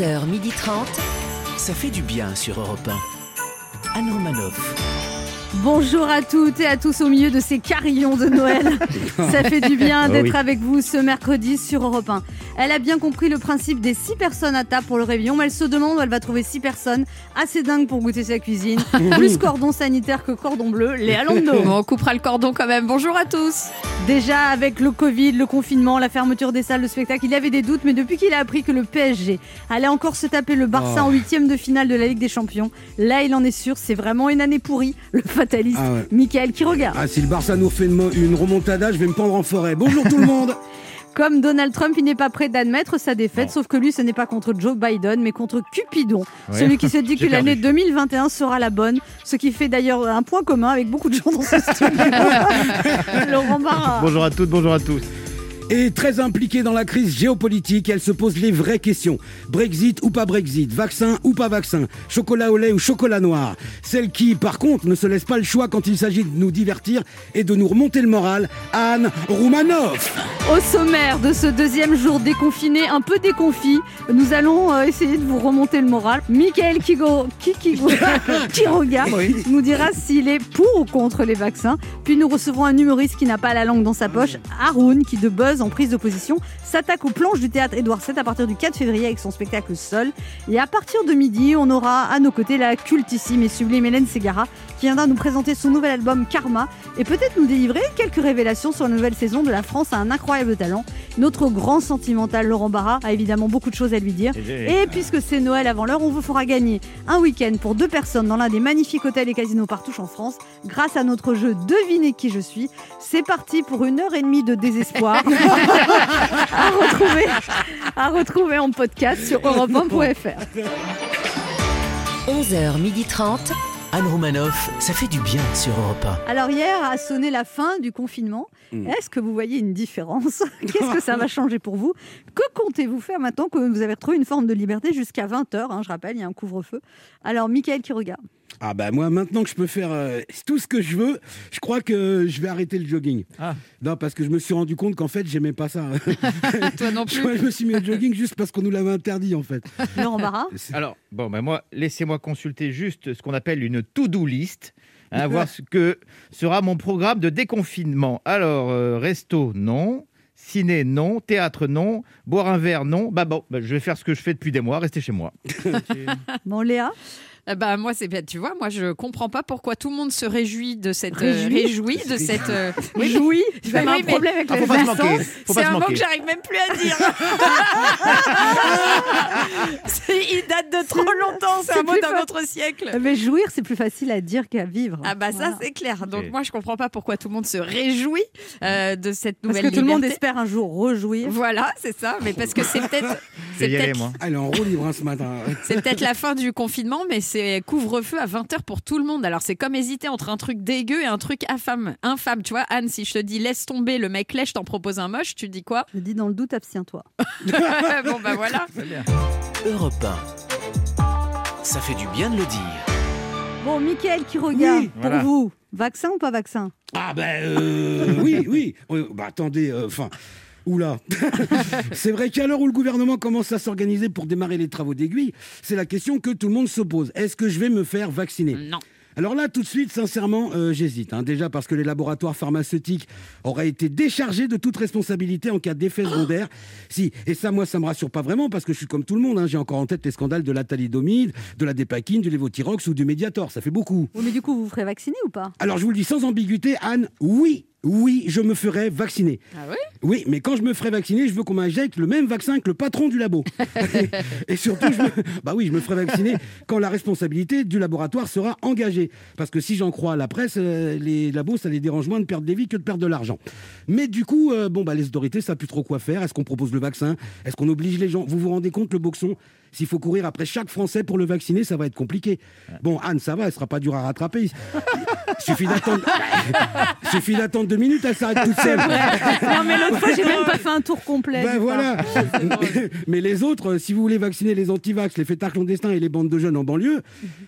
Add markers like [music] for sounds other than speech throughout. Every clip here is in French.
11h30. Ça fait du bien sur Europe 1. Anne Romanoff. Bonjour à toutes et à tous au milieu de ces carillons de Noël. [laughs] Ça fait du bien Oh d'être oui. avec vous ce mercredi sur Europe 1. Elle a bien compris le principe des 6 personnes à table pour le réveillon, mais elle se demande où elle va trouver 6 personnes assez dingues pour goûter sa cuisine. [laughs] Plus cordon sanitaire que cordon bleu, Léa Lando. Bon, on coupera le cordon quand même. Bonjour à tous. Déjà avec le Covid, le confinement, la fermeture des salles de spectacle, il y avait des doutes, mais depuis qu'il a appris que le PSG allait encore se taper le Barça Oh. en huitième de finale de la Ligue des Champions, là il en est sûr, c'est vraiment une année pourrie. Le fataliste, Ah ouais. Michael qui regarde. Ah, si le Barça nous fait une, une remontada, je vais me pendre en forêt. Bonjour tout le monde [laughs] Comme Donald Trump, il n'est pas prêt d'admettre sa défaite, sauf que lui, ce n'est pas contre Joe Biden, mais contre Cupidon, Ouais. celui qui se dit que l'année perdu. 2021 sera la bonne, ce qui fait d'ailleurs un point commun avec beaucoup de gens dans ce studio. [laughs] Laurent Barra. Bonjour à toutes, bonjour à tous. Et très impliquée dans la crise géopolitique, elle se pose les vraies questions. Brexit ou pas Brexit, vaccin ou pas vaccin, chocolat au lait ou chocolat noir. Celle qui, par contre, ne se laisse pas le choix quand il s'agit de nous divertir et de nous remonter le moral, Anne Roumanoff. Au sommaire de ce deuxième jour déconfiné, un peu déconfit, nous allons euh, essayer de vous remonter le moral. Michael Kigo, Kikigo, [laughs] Kiroga nous dira s'il est pour ou contre les vaccins. Puis nous recevrons un humoriste qui n'a pas la langue dans sa poche, Haroun, qui de buzz en prise d'opposition s'attaque aux planches du théâtre Édouard VII à partir du 4 février avec son spectacle Seul. Et à partir de midi, on aura à nos côtés la cultissime et sublime Hélène Segara qui viendra nous présenter son nouvel album Karma et peut-être nous délivrer quelques révélations sur la nouvelle saison de La France a un incroyable talent. Notre grand sentimental Laurent Barra a évidemment beaucoup de choses à lui dire. Et puisque c'est Noël avant l'heure, on vous fera gagner un week-end pour deux personnes dans l'un des magnifiques hôtels et casinos partout en France grâce à notre jeu Devinez qui je suis. C'est parti pour une heure et demie de désespoir [laughs] [laughs] à, retrouver, à retrouver en podcast sur europe1.fr. 11h30. Anne Romanoff. Ça fait du bien sur Europe 1. Alors hier a sonné la fin du confinement. Mm. Est-ce que vous voyez une différence? [laughs] Qu'est-ce que ça va changer pour vous? Que comptez-vous faire maintenant que vous avez retrouvé une forme de liberté jusqu'à 20h Je rappelle, il y a un couvre-feu. Alors, Michael qui regarde. Ah bah moi, maintenant que je peux faire euh, tout ce que je veux, je crois que je vais arrêter le jogging. Ah. Non, parce que je me suis rendu compte qu'en fait, j'aimais pas ça. [laughs] Toi non je, plus. je me suis mis au jogging juste parce qu'on nous l'avait interdit en fait. Laurent Barra [laughs] Alors, bon, ben moi, laissez-moi consulter juste ce qu'on appelle une to-do list, hein, voir ce que sera mon programme de déconfinement. Alors, euh, resto, non. Ciné, non. Théâtre, non. Boire un verre, non. Bah bon, bah, je vais faire ce que je fais depuis des mois, rester chez moi. [laughs] Bon, Léa Eh ben, moi, c'est bien. Tu vois, moi, je comprends pas pourquoi tout le monde se réjouit de cette. Réjouit réjouit de cette. euh, [laughs] Oui, oui. J'ai Bah un problème avec Ah, faut pas se accents. manquer. Faut C'est pas un mot que j'arrive même plus à dire. [laughs] C'est- Il date de trop longtemps. C'est un mot d'un fa- autre siècle. Mais jouir, c'est plus facile à dire qu'à vivre. Ah bah Voilà. ça c'est clair. Donc moi je comprends pas pourquoi tout le monde se réjouit euh, de cette Parce nouvelle que tout le monde espère un jour rejouir. Voilà, c'est ça. Mais parce que c'est peut-être [laughs] Je c'est vais peut-être moi. Elle est en roue libre hein, ce matin. c'est peut-être la fin du confinement, mais c'est couvre-feu à 20h pour tout le monde. Alors c'est comme hésiter entre un truc dégueu et un truc infâme. Infâme, tu vois, Anne, si je te dis laisse tomber le mec lèche, je t'en propose un moche, tu dis quoi? Je dis dans le doute, abstiens-toi. [laughs] Bon bah voilà. Europe 1. Ça fait du bien de le dire. Bon, Michael qui regarde, Oui, pour voilà. vous, vaccin ou pas vaccin? Ah ben euh, oui, oui. Euh, Bah attendez, enfin. Oula [laughs] C'est vrai qu'à l'heure où le gouvernement commence à s'organiser pour démarrer les travaux d'aiguille, c'est la question que tout le monde se pose. Est-ce que je vais me faire vacciner? Non. Alors là, tout de suite, sincèrement, euh, j'hésite. hein. Déjà parce que les laboratoires pharmaceutiques auraient été déchargés de toute responsabilité en cas d'effet secondaire. Si, et ça, moi, ça me rassure pas vraiment parce que je suis comme tout le monde. hein. J'ai encore en tête les scandales de la thalidomide, de la dépakine, du lévothyrox ou du médiator. Ça fait beaucoup. Oui, mais du coup, vous vous ferez vacciner ou pas? Alors, je vous le dis sans ambiguïté, Anne, oui, oui, je me ferai vacciner. Ah oui Oui, mais quand je me ferai vacciner, je veux qu'on m'injecte le même vaccin que le patron du labo. [laughs] et surtout, je me... [laughs] bah oui, je me ferai vacciner quand la responsabilité du laboratoire sera engagée. Parce que si j'en crois à la presse, euh, les labos, ça les dérange moins de perdre des vies que de perdre de l'argent. Mais du coup, euh, bon, bah, les autorités savent plus trop quoi faire. Est-ce qu'on propose le vaccin? Est-ce qu'on oblige les gens? Vous vous rendez compte, le boxon S'il faut courir après chaque Français pour le vacciner, ça va être compliqué. Bon, Anne, ça va, elle sera pas dure à rattraper. Suffit d'attendre. Suffit d'attendre deux minutes, elle s'arrête toute seule. Non, mais l'autre fois, j'ai même pas fait un tour complet. Ben voilà. [laughs] Mais les autres, euh, si vous voulez vacciner les antivax, les fêtards clandestins et les bandes de jeunes en banlieue,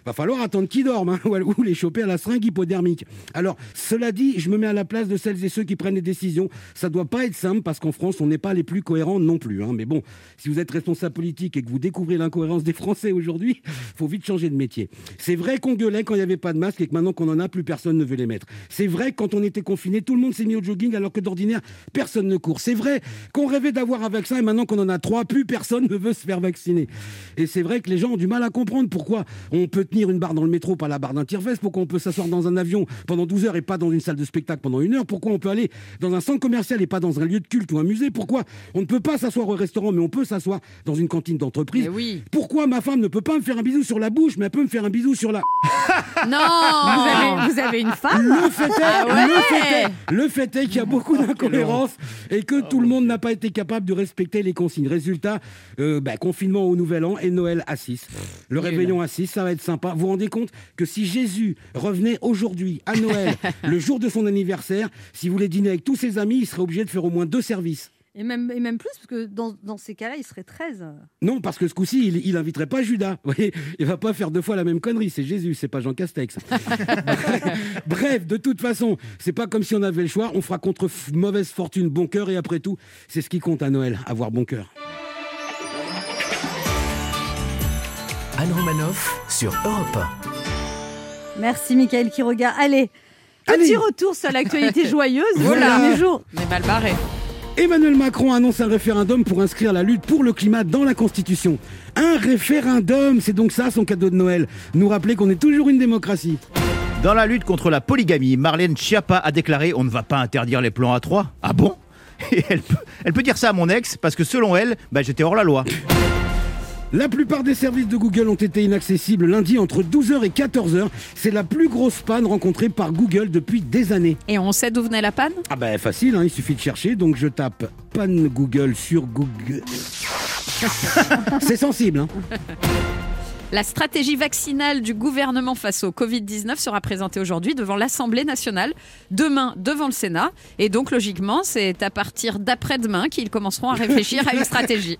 va falloir attendre qu'ils dorment hein, ou ou les choper à la seringue hypodermique. Alors, cela dit, je me mets à la place de celles et ceux qui prennent les décisions. Ça doit pas être simple parce qu'en France, on n'est pas les plus cohérents non plus. hein. Mais bon, si vous êtes responsable politique et que vous découvrez l'incohérence des Français aujourd'hui, [laughs] faut vite changer de métier. C'est vrai qu'on gueulait quand il n'y avait pas de masque et que maintenant qu'on en a, plus personne ne veut les mettre. C'est vrai que quand on était confiné, tout le monde s'est mis au jogging alors que d'ordinaire, personne ne court. C'est vrai qu'on rêvait d'avoir un vaccin et maintenant qu'on en a trois, plus personne [laughs] ne veut se faire vacciner. Et c'est vrai que les gens ont du mal à comprendre pourquoi on peut tenir une barre dans le métro, pas la barre d'un tire-veste, pourquoi on peut s'asseoir dans un avion pendant 12 heures et pas dans une salle de spectacle pendant une heure, pourquoi on peut aller dans un centre commercial et pas dans un lieu de culte ou un musée, pourquoi on ne peut pas s'asseoir au restaurant mais on peut s'asseoir dans une cantine d'entreprise. Oui. Pourquoi ma femme ne peut pas me faire un bisou sur la bouche, mais elle peut me faire un bisou sur la... [laughs] Non Vous avez, vous avez une femme Le fait est, Ah ouais le fait est, le fait est qu'il y a beaucoup d'incohérences et que tout le monde n'a pas été capable de respecter les consignes. Résultat, euh, bah, confinement au Nouvel An et Noël à 6. Le réveillon à 6, ça va être sympa. Vous vous rendez compte que si Jésus revenait aujourd'hui à Noël, [laughs] le jour de son anniversaire, si vous voulez dîner avec tous ses amis, il serait obligé de faire au moins deux services. Et même, et même plus, parce que dans, dans ces cas-là, il serait 13. Non, parce que ce coup-ci, il, il inviterait pas Judas. Vous voyez, il va pas faire deux fois la même connerie. C'est Jésus, c'est pas Jean Castex. [laughs] Bref, de toute façon, c'est pas comme si on avait le choix. On fera contre mauvaise fortune bon cœur et après tout, c'est ce qui compte à Noël, avoir bon cœur. Anne Romanoff sur Europe Merci, Michael Quiroga. Allez, petit Allez. retour sur l'actualité [laughs] joyeuse du dernier jour. On est mal barré. Emmanuel Macron annonce un référendum pour inscrire la lutte pour le climat dans la Constitution. Un référendum, c'est donc ça son cadeau de Noël. Nous rappeler qu'on est toujours une démocratie. Dans la lutte contre la polygamie, Marlène Schiappa a déclaré on ne va pas interdire les plans à trois. Ah bon? [laughs] Et elle peut, elle peut dire ça à mon ex parce que selon elle, bah, j'étais hors la loi. La plupart des services de Google ont été inaccessibles lundi entre 12h et 14h. C'est la plus grosse panne rencontrée par Google depuis des années. Et on sait d'où venait la panne? Ah ben facile, hein, il suffit de chercher. Donc je tape panne Google sur Google. [laughs] C'est sensible. Hein. [laughs] La stratégie vaccinale du gouvernement face au Covid-19 sera présentée aujourd'hui devant l'Assemblée nationale, demain devant le Sénat. Et donc, logiquement, c'est à partir d'après-demain qu'ils commenceront à réfléchir à une [laughs] stratégie.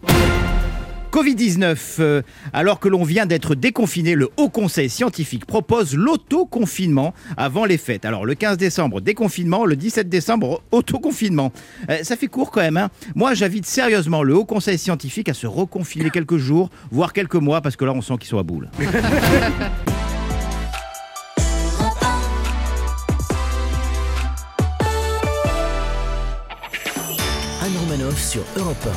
Covid-19, euh, alors que l'on vient d'être déconfiné, le Haut Conseil scientifique propose l'autoconfinement avant les fêtes. Alors le 15 décembre, déconfinement, le 17 décembre, autoconfinement. Euh, ça fait court quand même. Hein Moi, j'invite sérieusement le Haut Conseil scientifique à se reconfiner quelques jours, voire quelques mois, parce que là, on sent qu'ils sont à boule. Sur Europe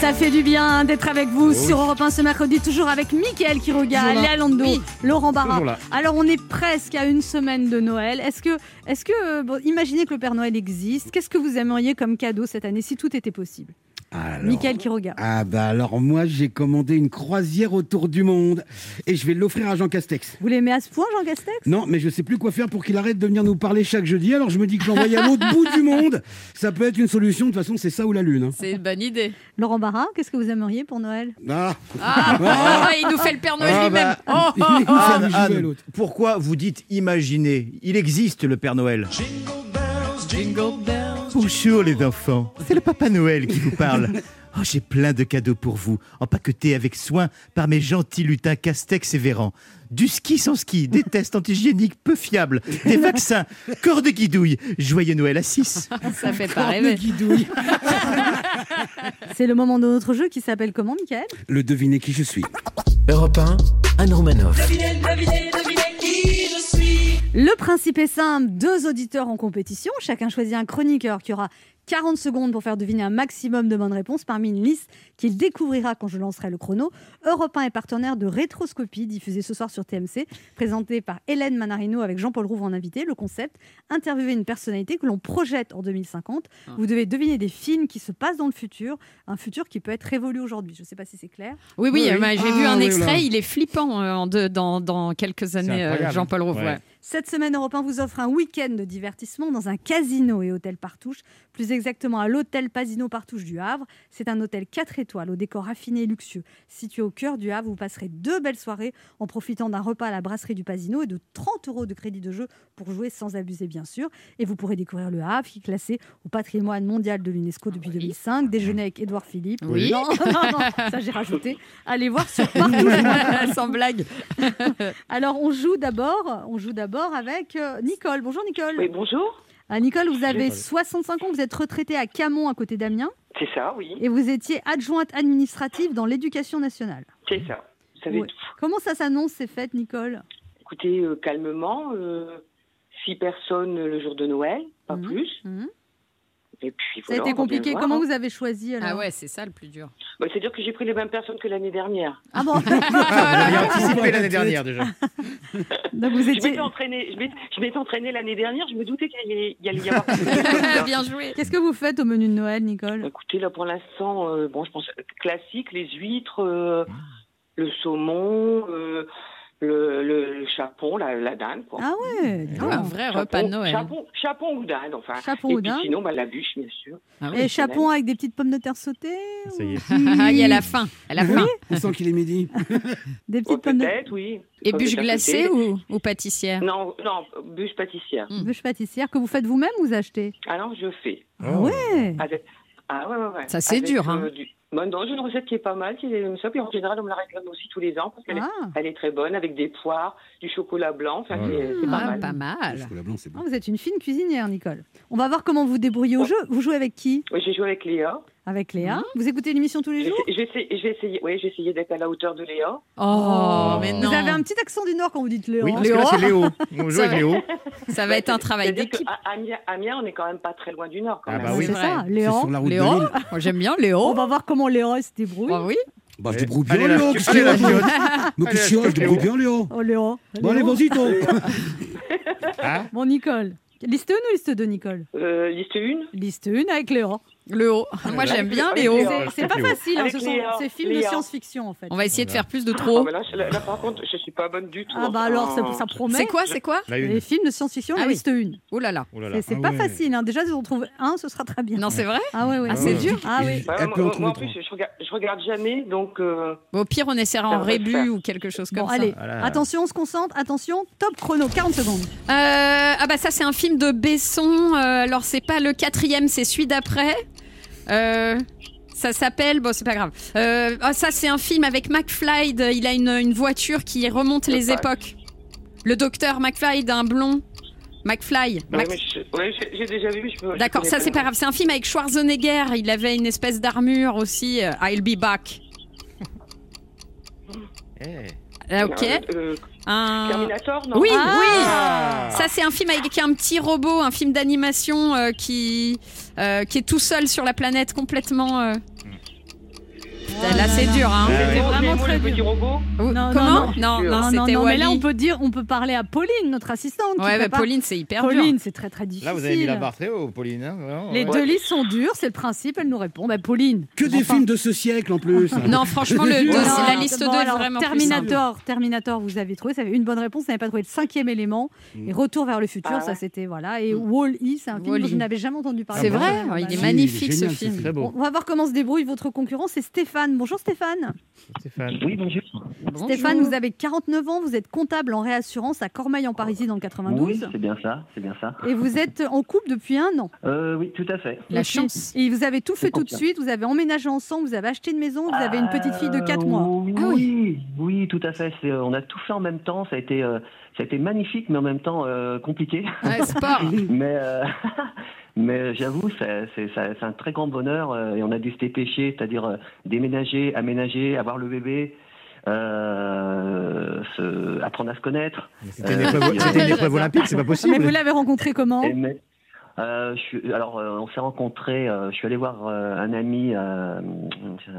Ça fait du bien d'être avec vous sur Europe 1 ce mercredi, toujours avec Mickaël Quiroga. Léa Lando, Oui. Laurent Barra. Alors, on est presque à une semaine de Noël. Est-ce que, est-ce que bon, imaginez que le Père Noël existe. Qu'est-ce que vous aimeriez comme cadeau cette année si tout était possible? Alors- Mickaël Quiroga. Ah bah alors moi j'ai commandé une croisière autour du monde et je vais l'offrir à Jean Castex. Vous l'aimez à ce point, Jean Castex? Non, mais je sais plus quoi faire pour qu'il arrête de venir nous parler chaque jeudi. Alors je me dis que l'envoyer à l'autre bout du monde, ça peut être une solution. De toute façon, c'est ça ou la lune. hein. C'est une bonne idée. Laurent Barra, qu'est-ce que vous aimeriez pour Noël? Ah, Ah, Ah. il nous fait le Père Noël Ah, lui-même. bah, Oh, oh, oh. Anne, Anne, pourquoi vous dites imaginer Il existe le Père Noël. Bonjour les enfants, c'est le Papa Noël qui vous parle. [laughs] Oh, j'ai plein de cadeaux pour vous, empaquetés avec soin par mes gentils lutins Castex et Véran. Du ski sans ski, des [laughs] tests antihygiéniques peu fiables, des vaccins, corps de guidouille. Joyeux Noël à 6. [laughs] Ça fait pas Le rêver. guidouille. C'est le moment de notre jeu qui s'appelle comment, Mickaël Le deviner qui je suis. Europe 1, Anne Romanoff. Le principe est simple, deux auditeurs en compétition, chacun choisit un chroniqueur qui aura 40 secondes pour faire deviner un maximum de bonnes réponses parmi une liste qu'il découvrira quand je lancerai le chrono. Europe 1 est partenaire de Rétroscopie, diffusée ce soir sur TMC, présentée par Hélène Manarino avec Jean-Paul Rouve en invité. Le concept, interviewer une personnalité que l'on projette en 2050. Vous devez deviner des films qui se passent dans le futur, un futur qui peut être révolu aujourd'hui. Je ne sais pas si c'est clair. Oui, oui, Oui, euh, oui. bah, j'ai Ah, vu un oui, extrait, là. il est flippant euh, en deux- dans, dans quelques années, euh. Jean-Paul Rouve. Ouais. ouais. Cette semaine, Europe 1 vous offre un week-end de divertissement dans un casino et hôtel Partouche. Plus exactement à l'hôtel Pasino Partouche du Havre. C'est un hôtel 4 étoiles au décor raffiné et luxueux. Situé au cœur du Havre, vous passerez deux belles soirées en profitant d'un repas à la brasserie du Pasino et de 30 euros de crédit de jeu pour jouer sans abuser, bien sûr. Et vous pourrez découvrir le Havre, qui est classé au patrimoine mondial de l'UNESCO depuis 2005. Déjeuner avec Édouard Philippe. Oui. [laughs] Non, non, non, ça j'ai rajouté. Allez voir sur Partouche. [laughs] Sans blague. Alors on joue d'abord, on joue d'abord avec euh, Nicole. Bonjour Nicole. Oui, bonjour. Ah, Nicole, vous avez Nicole. 65 ans, vous êtes retraitée à Camon à côté d'Amiens C'est ça, oui. et vous étiez adjointe administrative dans l'éducation nationale. C'est ça. Vous savez Ouais. tout. Comment ça s'annonce ces fêtes, Nicole? Écoutez, euh, calmement, euh, six personnes le jour de Noël, pas Mhm. plus. Mhm. Et puis Ça a été compliqué. voir, Comment hein. vous avez choisi alors Ah ouais, c'est ça le plus dur. Bah, C'est-à-dire que j'ai pris les mêmes personnes que l'année dernière. Ah bon [laughs] Vous aviez anticipé l'année dernière déjà. [laughs] Donc vous Je étiez. m'étais entraînée, je m'étais- entraînée l'année dernière, je me doutais qu'il y y allait y avoir [laughs] ça. Bien joué. Qu'est-ce que vous faites au menu de Noël, Nicole? Écoutez, là pour l'instant, euh, bon, je pense classique, les huîtres, euh, le saumon, euh, le, le, chapon, la, la dinde, quoi. Ah ouais. dis donc. Un vrai Chapon- repas de Noël. Chapon, chapon ou dinde, enfin. Chapon Et ou puis dinde. sinon, bah, la bûche, bien sûr. Ah Et chapon avec des petites pommes de terre sautées Ça y est. [laughs] Ah, il y a la faim. Elle a faim. On sent qu'il est midi. [laughs] Des Oh, petites pommes de Peut-être, oui. Et bûche terre glacée ou, ou pâtissière? Non, non, bûche pâtissière. Mm. bûches pâtissières que vous faites vous-même ou vous achetez? Ah non, je fais. Ah ouais Avec... Ah ouais, ouais, ouais. Ça, c'est dur, hein. euh, du- Bah, non, j'ai une recette qui est pas mal, qui est comme ça. Puis en général, on me la réclame aussi tous les ans parce qu'elle Ah. est, elle est très bonne avec des poires, du chocolat blanc. Enfin, Ouais. c'est- pas Ah, mal. pas Le mal. chocolat blanc, c'est bon. Ah, Vous êtes une fine cuisinière, Nicole. On va voir comment vous débrouillez au jeu. Vous jouez avec qui? Oui, j'ai joué avec Léa. Avec Léa. Mhm. Vous écoutez l'émission tous les J'ai jours? j'ai essayé, essayé, oui, j'ai essayé d'être à la hauteur de Léa. Oh, mais non. Vous avez un petit accent du Nord quand vous dites Léa. Oui, parce que là, c'est Léo. [laughs] On joue Ça avec Léo. Ça va être un travail d'équipe. Amiens, Amiens, on est quand même pas très loin du Nord. Quand Ah même. bah oui. c'est ça, vrai. C'est Léa. sur la route Léo de Lille. [laughs] Moi, J'aime bien Léo. On va voir comment Léa se débrouille. Oh oui. Bah, je débrouille bien, Léo. qu'est-ce qu'il y a Je débrouille bien, Léo. Oh Léa. Bon, allez, vas-y, toi. [laughs] Hein? Bon, Nicole. Liste 1 ou liste 2, Nicole? Euh, liste 1 Liste 1 avec Léa. Léo. Moi, j'aime bien Avec Léo. Léo. C'est- pas facile, hein, ce sont Léa. ces films de science-fiction en fait. On va essayer de faire plus de trop. bah là, là, là, par contre, je suis pas bonne du tout. Ah bah Enfin, alors, ça, ça promet. C'est quoi C'est quoi Les films de science-fiction, Ah la oui. liste 1. Oh là là. Oh là là. C'est Ah pas ouais. facile. hein. Déjà, si on trouve un, ce sera très bien. Non, c'est vrai Ah ouais, ouais. Ah, c'est ouais. dur. Ah oui. Moi, moi, en plus, je regarde, je regarde jamais, donc. euh, Bon, Au pire, on essaiera en le rébut ou quelque chose comme Bon, ça. allez, attention, on se concentre. Attention, top chrono, 40 secondes. Euh, ah bah ça c'est un film de Besson. Euh, alors c'est pas le quatrième, c'est celui d'après. Euh, ça s'appelle, bon c'est pas grave. Euh, ah, ça c'est un film avec McFly. de- Il a une, une voiture qui remonte les Le époques. Le docteur McFly d'un blond. McFly. Mac- mais je- ouais, j'ai j'ai déjà vu. je peux- je D'accord, connais ça c'est le pas nom. grave. C'est un film avec Schwarzenegger. Il avait une espèce d'armure aussi. euh, I'll be back. [laughs] Eh. Ah, ok. Euh, euh, Un... Terminator, non Oui, Ah. oui. Ça, c'est un film avec un petit robot, un film d'animation euh, qui, euh, qui est tout seul sur la planète, complètement. Euh. Là, c'est dur, hein. Ah ouais. Nemo, vraiment très dur. Non, Comment non, Non, non, sûr. Non, non, c'était non, mais là, on peut dire, on peut parler à Pauline, notre assistante. qui Ouais, bah. Pauline, c'est hyper dur. Pauline, c'est très très difficile. Là, vous avez mis la barre très haut, Pauline. hein, vraiment, Les ouais. deux listes sont dures, c'est le principe. Elle nous répond. Bah, Pauline. Que des Enfin. films de ce siècle en plus. [laughs] Non, franchement, [laughs] la liste bon, 2 est vraiment. Terminator, Terminator, vous avez trouvé, ça avait une bonne réponse, vous n'avez pas trouvé le cinquième élément. Mm. Et Retour vers le futur, Ah ça c'était voilà. Et Wall-E, c'est un film que je n'avais jamais entendu parler. C'est Ah, vrai, il est magnifique ce film. On va voir comment se débrouille votre concurrent, c'est Stéphane. Bonjour Stéphane. Stéphane. Oui, bonjour. Bonjour. Stéphane, vous avez 49 ans, vous êtes comptable en réassurance à Cormeil-en-Parisis dans le 92. Oui, c'est bien ça, c'est bien ça. Et vous êtes en couple depuis un an. Euh, oui, tout à fait. La chance. Et vous avez tout fait tout de suite, vous avez emménagé ensemble, vous avez acheté une maison, vous avez une petite fille de 4 Euh, mois. Oui, Ah oui, oui, tout à fait. C'est, euh, on a tout fait en même temps. Ça a été, euh, ça a été magnifique, mais en même temps euh, compliqué. Ouais, sport. [laughs] mais euh, [laughs] mais j'avoue, c'est, c'est, ça- c'est un très grand bonheur. euh, et on a dû se dépêcher, c'est-à-dire euh, déménager, aménager, avoir le bébé. euh, se- apprendre à se connaître. C'était une épreuve, olympique, c'est pas [laughs] possible. Mais vous l'avez rencontré comment? Mais- euh, je suis- alors, euh, on s'est rencontrés. euh, je suis allé voir euh, un ami euh,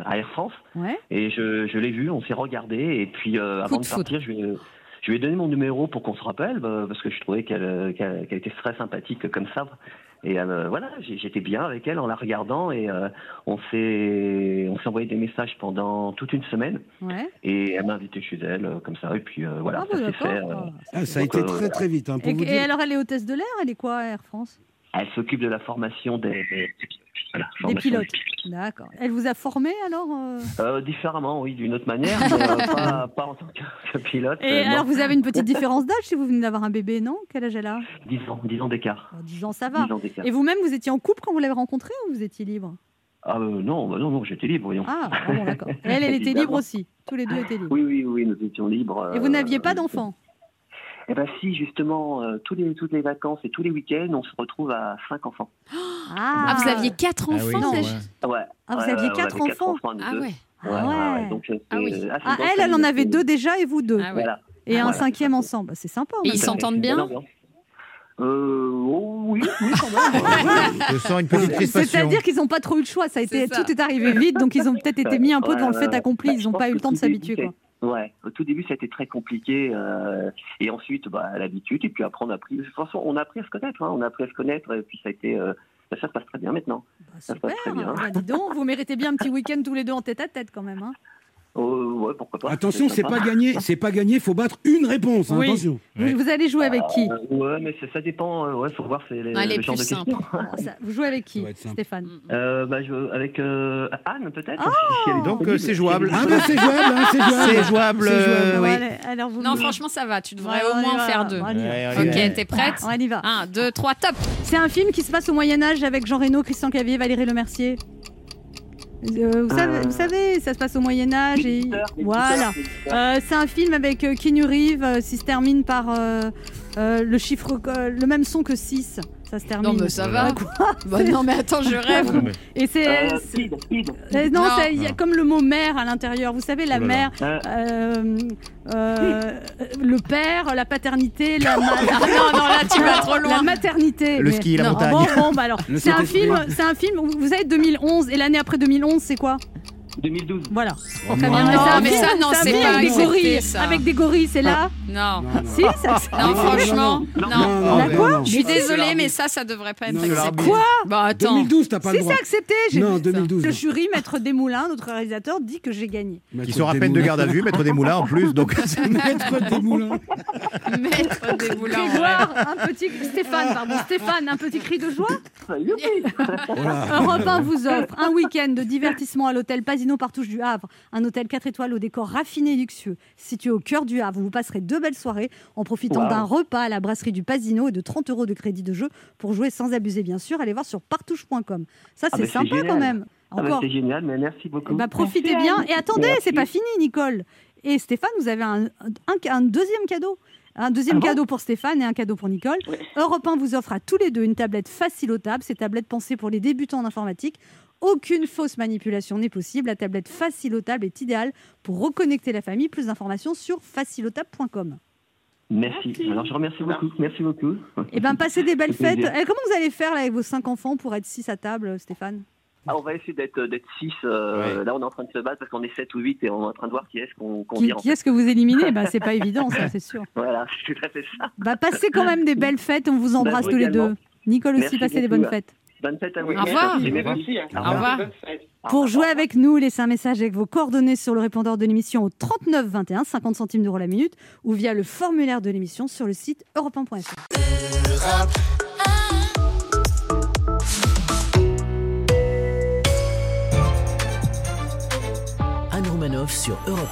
à Air France Ouais. et je, je l'ai vu. On s'est regardé et puis euh, avant de de partir, je lui, ai, je lui ai donné mon numéro pour qu'on se rappelle bah, parce que je trouvais qu'elle était très sympathique comme ça. Et euh, voilà, j'étais bien avec elle en la regardant et euh, on s'est on s'est envoyé des messages pendant toute une semaine Ouais. et elle m'a invité chez elle euh, comme ça et puis euh, voilà, Ah, bah, ça s'est fait. d'accord. euh, Ah, ça a été euh, très très vite. hein, pour Et, vous et dire. alors, elle est hôtesse de l'air Elle est quoi, Air France? Elle s'occupe de la formation des, des- voilà, Des pilotes. des pilotes. D'accord. Elle vous a formé alors euh Euh, différemment, oui, d'une autre manière, mais euh, [laughs] pas, pas en tant que, pilote. Et non. alors, vous avez une petite différence d'âge si vous venez d'avoir un bébé, non? Quel âge elle a? 10 ans, 10 ans d'écart. Oh, 10 ans, ça va. 10 ans. Et vous-même, vous étiez en couple quand vous l'avez rencontré ou vous étiez libre? Ah euh, non, bah non, non, j'étais libre, voyons. Ah, ah bon, d'accord. Et elle, elle [laughs] était libre aussi. Tous les deux étaient libres. Oui, oui, oui, nous étions libres. Et vous n'aviez pas d'enfant? Eh ben si, justement, euh, tous les, toutes les vacances et tous les week-ends, on se retrouve à 5 enfants. Ah, vous aviez quatre Ah oui, enfants ouais. déjà Ouais. Ah, vous ouais, aviez ouais, quatre on avait enfants nous Ah ouais. Ah Ouais, ouais. ouais, donc, euh, Ah oui. Ah, elle, elle en avait deux déjà et vous deux. Ah ouais. Voilà. Et un Voilà. cinquième ensemble. Bah, C'est sympa. Et ils s'entendent bien. Euh, oh, oui, oui, quand même. [laughs] Je sens une petite crispation. C'est-à-dire qu'ils n'ont pas trop eu le choix. Ça a été, tout est arrivé vite, donc ils ont peut-être été mis un peu Ouais, devant le fait accompli. Bah, Ils n'ont pense pas eu le temps de s'habituer. Ouais, au tout début, ça a été très compliqué. euh, et ensuite, bah, l'habitude. Et puis après, on a appris. De toute façon, on a appris à se connaître. hein, on a appris à se connaître. Et puis ça a été. euh, bah, ça se passe très bien maintenant. Bah, Ça se passe très bien. Bah, dis donc, vous méritez bien un petit week-end tous les deux en tête à tête quand même. hein. Oh, ouais, pourquoi pas. Attention, c'est pas gagné, c'est pas gagné, faut battre une réponse, hein, Oui. attention. Vous, vous allez jouer avec qui Euh, ouais, mais c'est- ça dépend. euh, ouais, faut voir c'est les, Ah, le genre questions. Ah, ça- Vous jouez avec qui, Ça va être simple. Stéphane Euh, bah, je, avec euh, Anne peut-être. Ah si est Donc, euh, c'est jouable. Ah bah c'est jouable, hein, c'est jouable. C'est jouable, C'est jouable. euh, Bon, oui. allez, alors vous Non, me- franchement, ça va. Tu devrais Ouais, au moins en faire deux. Ok, t'es prête On y va. 1, 2, 3, top C'est un film qui se passe au Moyen-Âge avec Jean Reno, Christian Clavier, Valérie Lemercier. Euh, vous, savez, Euh. vous savez, ça se passe au Moyen-Âge et. L'éditeur, l'éditeur, Voilà. Euh, c'est un film avec euh, Keanu Reeves, euh, qui se termine par euh, le chiffre, le même son que 6. Ça se termine. Non, mais ça va. Quoi Bah [laughs] non, mais attends, je rêve. Non, mais- Et c'est. Euh, euh, non, Non. ça- il y a comme le mot mère à l'intérieur. Vous savez, la Oh mère, Euh, euh, euh, le père, la paternité, la, [laughs] ma- Ah non, non, là, tu vas trop la loin. maternité. Le Mais- ski, la non, montagne. Bon, bon, bah alors, c'est un film, c'est un film. Vous savez 2011 et l'année après 2011, c'est quoi? 2012. Voilà. Oh, Très non. c'est un mais ça, non, c'est pas avec des gorilles. ça. Avec des gorilles, c'est là. Non. Si, ça. ça- Non, franchement, Non, La quoi. Je suis désolée, mais ça, ça devrait pas être accepté. Quoi Bah attends. 2012, t'as pas Si le droit. c'est accepté, j'ai Non, vu ça. 2012. Le jury, Maître Desmoulins, notre réalisateur, dit que j'ai gagné. Maître Qui sera à peine de Desmoulins. garde à vue, mettre des moulins en plus. Donc, [laughs] Maître des moulins. Maître des boulins. Grégoire, un petit Stéphane, pardon, Stéphane, un petit cri de joie. Europe 1 vous offre un week-end de divertissement à l'hôtel Partouche du Havre, un hôtel 4 étoiles au décor raffiné et luxueux. Situé au cœur du Havre, vous passerez deux belles soirées en profitant Wow. d'un repas à la brasserie du Pasino et de 30 euros de crédit de jeu pour jouer sans abuser, bien sûr. Allez voir sur partouche.com. Ça, Ah c'est bah, c'est sympa génial. quand même. Ah bah, Encore. c'est génial, mais merci beaucoup. Ben, profitez Merci, bien. Et attendez, c'est pas fini, Nicole. Et Stéphane, vous avez un, un- un deuxième cadeau. Un deuxième Ah bon cadeau pour Stéphane et un cadeau pour Nicole. Oui. Europe 1 vous offre à tous les deux une tablette facilotable. Ces tablettes pensées pour les débutants en informatique. Aucune fausse manipulation n'est possible. La tablette facilotable est idéale pour reconnecter la famille. Plus d'informations sur facilotable.com. Merci. Alors je remercie beaucoup. Merci beaucoup. Et ben, passez des belles [laughs] fêtes. Eh, comment vous allez faire là, avec vos cinq enfants pour être six à table, Stéphane? Ah, on va essayer d'être d'être 6. Là, on est en train de se battre parce qu'on est 7 ou 8 et on est en train de voir qui est-ce qu'on qu'on Qui, qui est-ce que vous éliminez? [laughs] Ben, C'est pas évident, ça, c'est sûr. fait. Voilà, c'est tout à fait ça. Bah, passez quand même des belles fêtes. On vous embrasse vous tous les deux. Nicole aussi, Merci passez des bonnes fêtes. Bonne fête à vous. Au revoir. Hein. Au revoir. Pour jouer avec nous, laissez un message avec vos coordonnées sur le répondeur de l'émission au 39 21, 50 centimes d'euros la minute, ou via le formulaire de l'émission sur le site europe1.fr. Sur Europe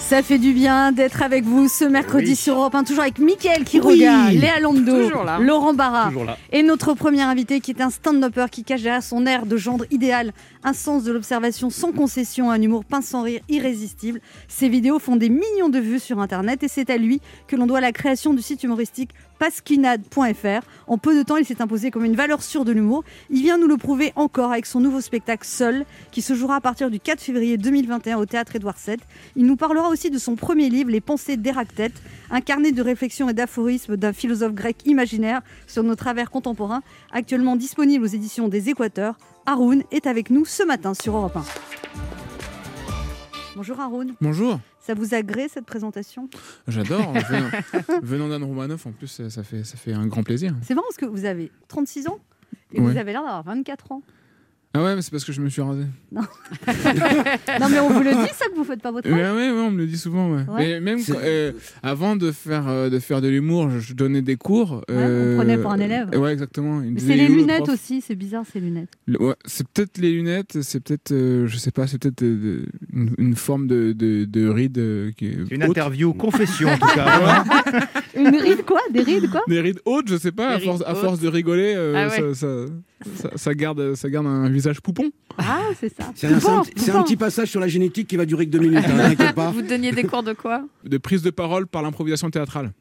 Ça fait du bien d'être avec vous ce mercredi Oui. sur Europe 1, toujours avec Mickaël qui Oui. regarde, Léa là. Laurent Barra. là. Et notre premier invité qui est un stand-upper qui cache derrière son air de gendre idéal un sens de l'observation sans concession, un humour pince sans rire irrésistible. Ses vidéos font des millions de vues sur Internet et c'est à lui que l'on doit la création du site humoristique pasquinade.fr. En peu de temps, il s'est imposé comme une valeur sûre de l'humour. Il vient nous le prouver encore avec son nouveau spectacle Seul, qui se jouera à partir du 4 février 2021 au théâtre Édouard VII. Il nous parlera aussi de son premier livre, Les pensées d'Héractète, un carnet de réflexion et d'aphorismes d'un philosophe grec imaginaire sur nos travers contemporains, actuellement disponible aux éditions des Équateurs. Haroun est avec nous ce matin sur Europe 1. Bonjour Haroun, Bonjour, ça vous agrée cette présentation? J'adore. [laughs] venant d'Anne Romanoff, en plus, ça ça fait, ça fait un grand plaisir. C'est marrant parce que vous avez 36 ans et Ouais. vous avez l'air d'avoir 24 ans. Ah ouais, mais c'est parce que je me suis rasé. [laughs] Non, mais on vous le dit, ça, que vous faites pas votre Ouais, âge ouais, ouais, on me le dit souvent. Ouais. Ouais. Mais même euh, avant de faire, euh, de faire de l'humour, je, je donnais des cours. on prenait pour un élève. Ouais, exactement. C'est les "Il est où le lunettes aussi, c'est bizarre ces lunettes. Le- ouais, c'est peut-être les lunettes, c'est peut-être, euh, je sais pas, c'est peut-être euh, une, une forme de, de, de ride euh, qui est une haute. interview confession en tout cas. [laughs] Une ride quoi? Des rides quoi? Des rides hautes, je sais pas, à force, à force de rigoler, euh, Ah ouais. ça, ça, ça- ça garde, ça garde un visage poupon. Ah, c'est ça. C'est un, petit passage sur la génétique qui va durer que deux minutes, hein, pas. [laughs] Vous donniez des cours de quoi? De prise de parole par l'improvisation théâtrale.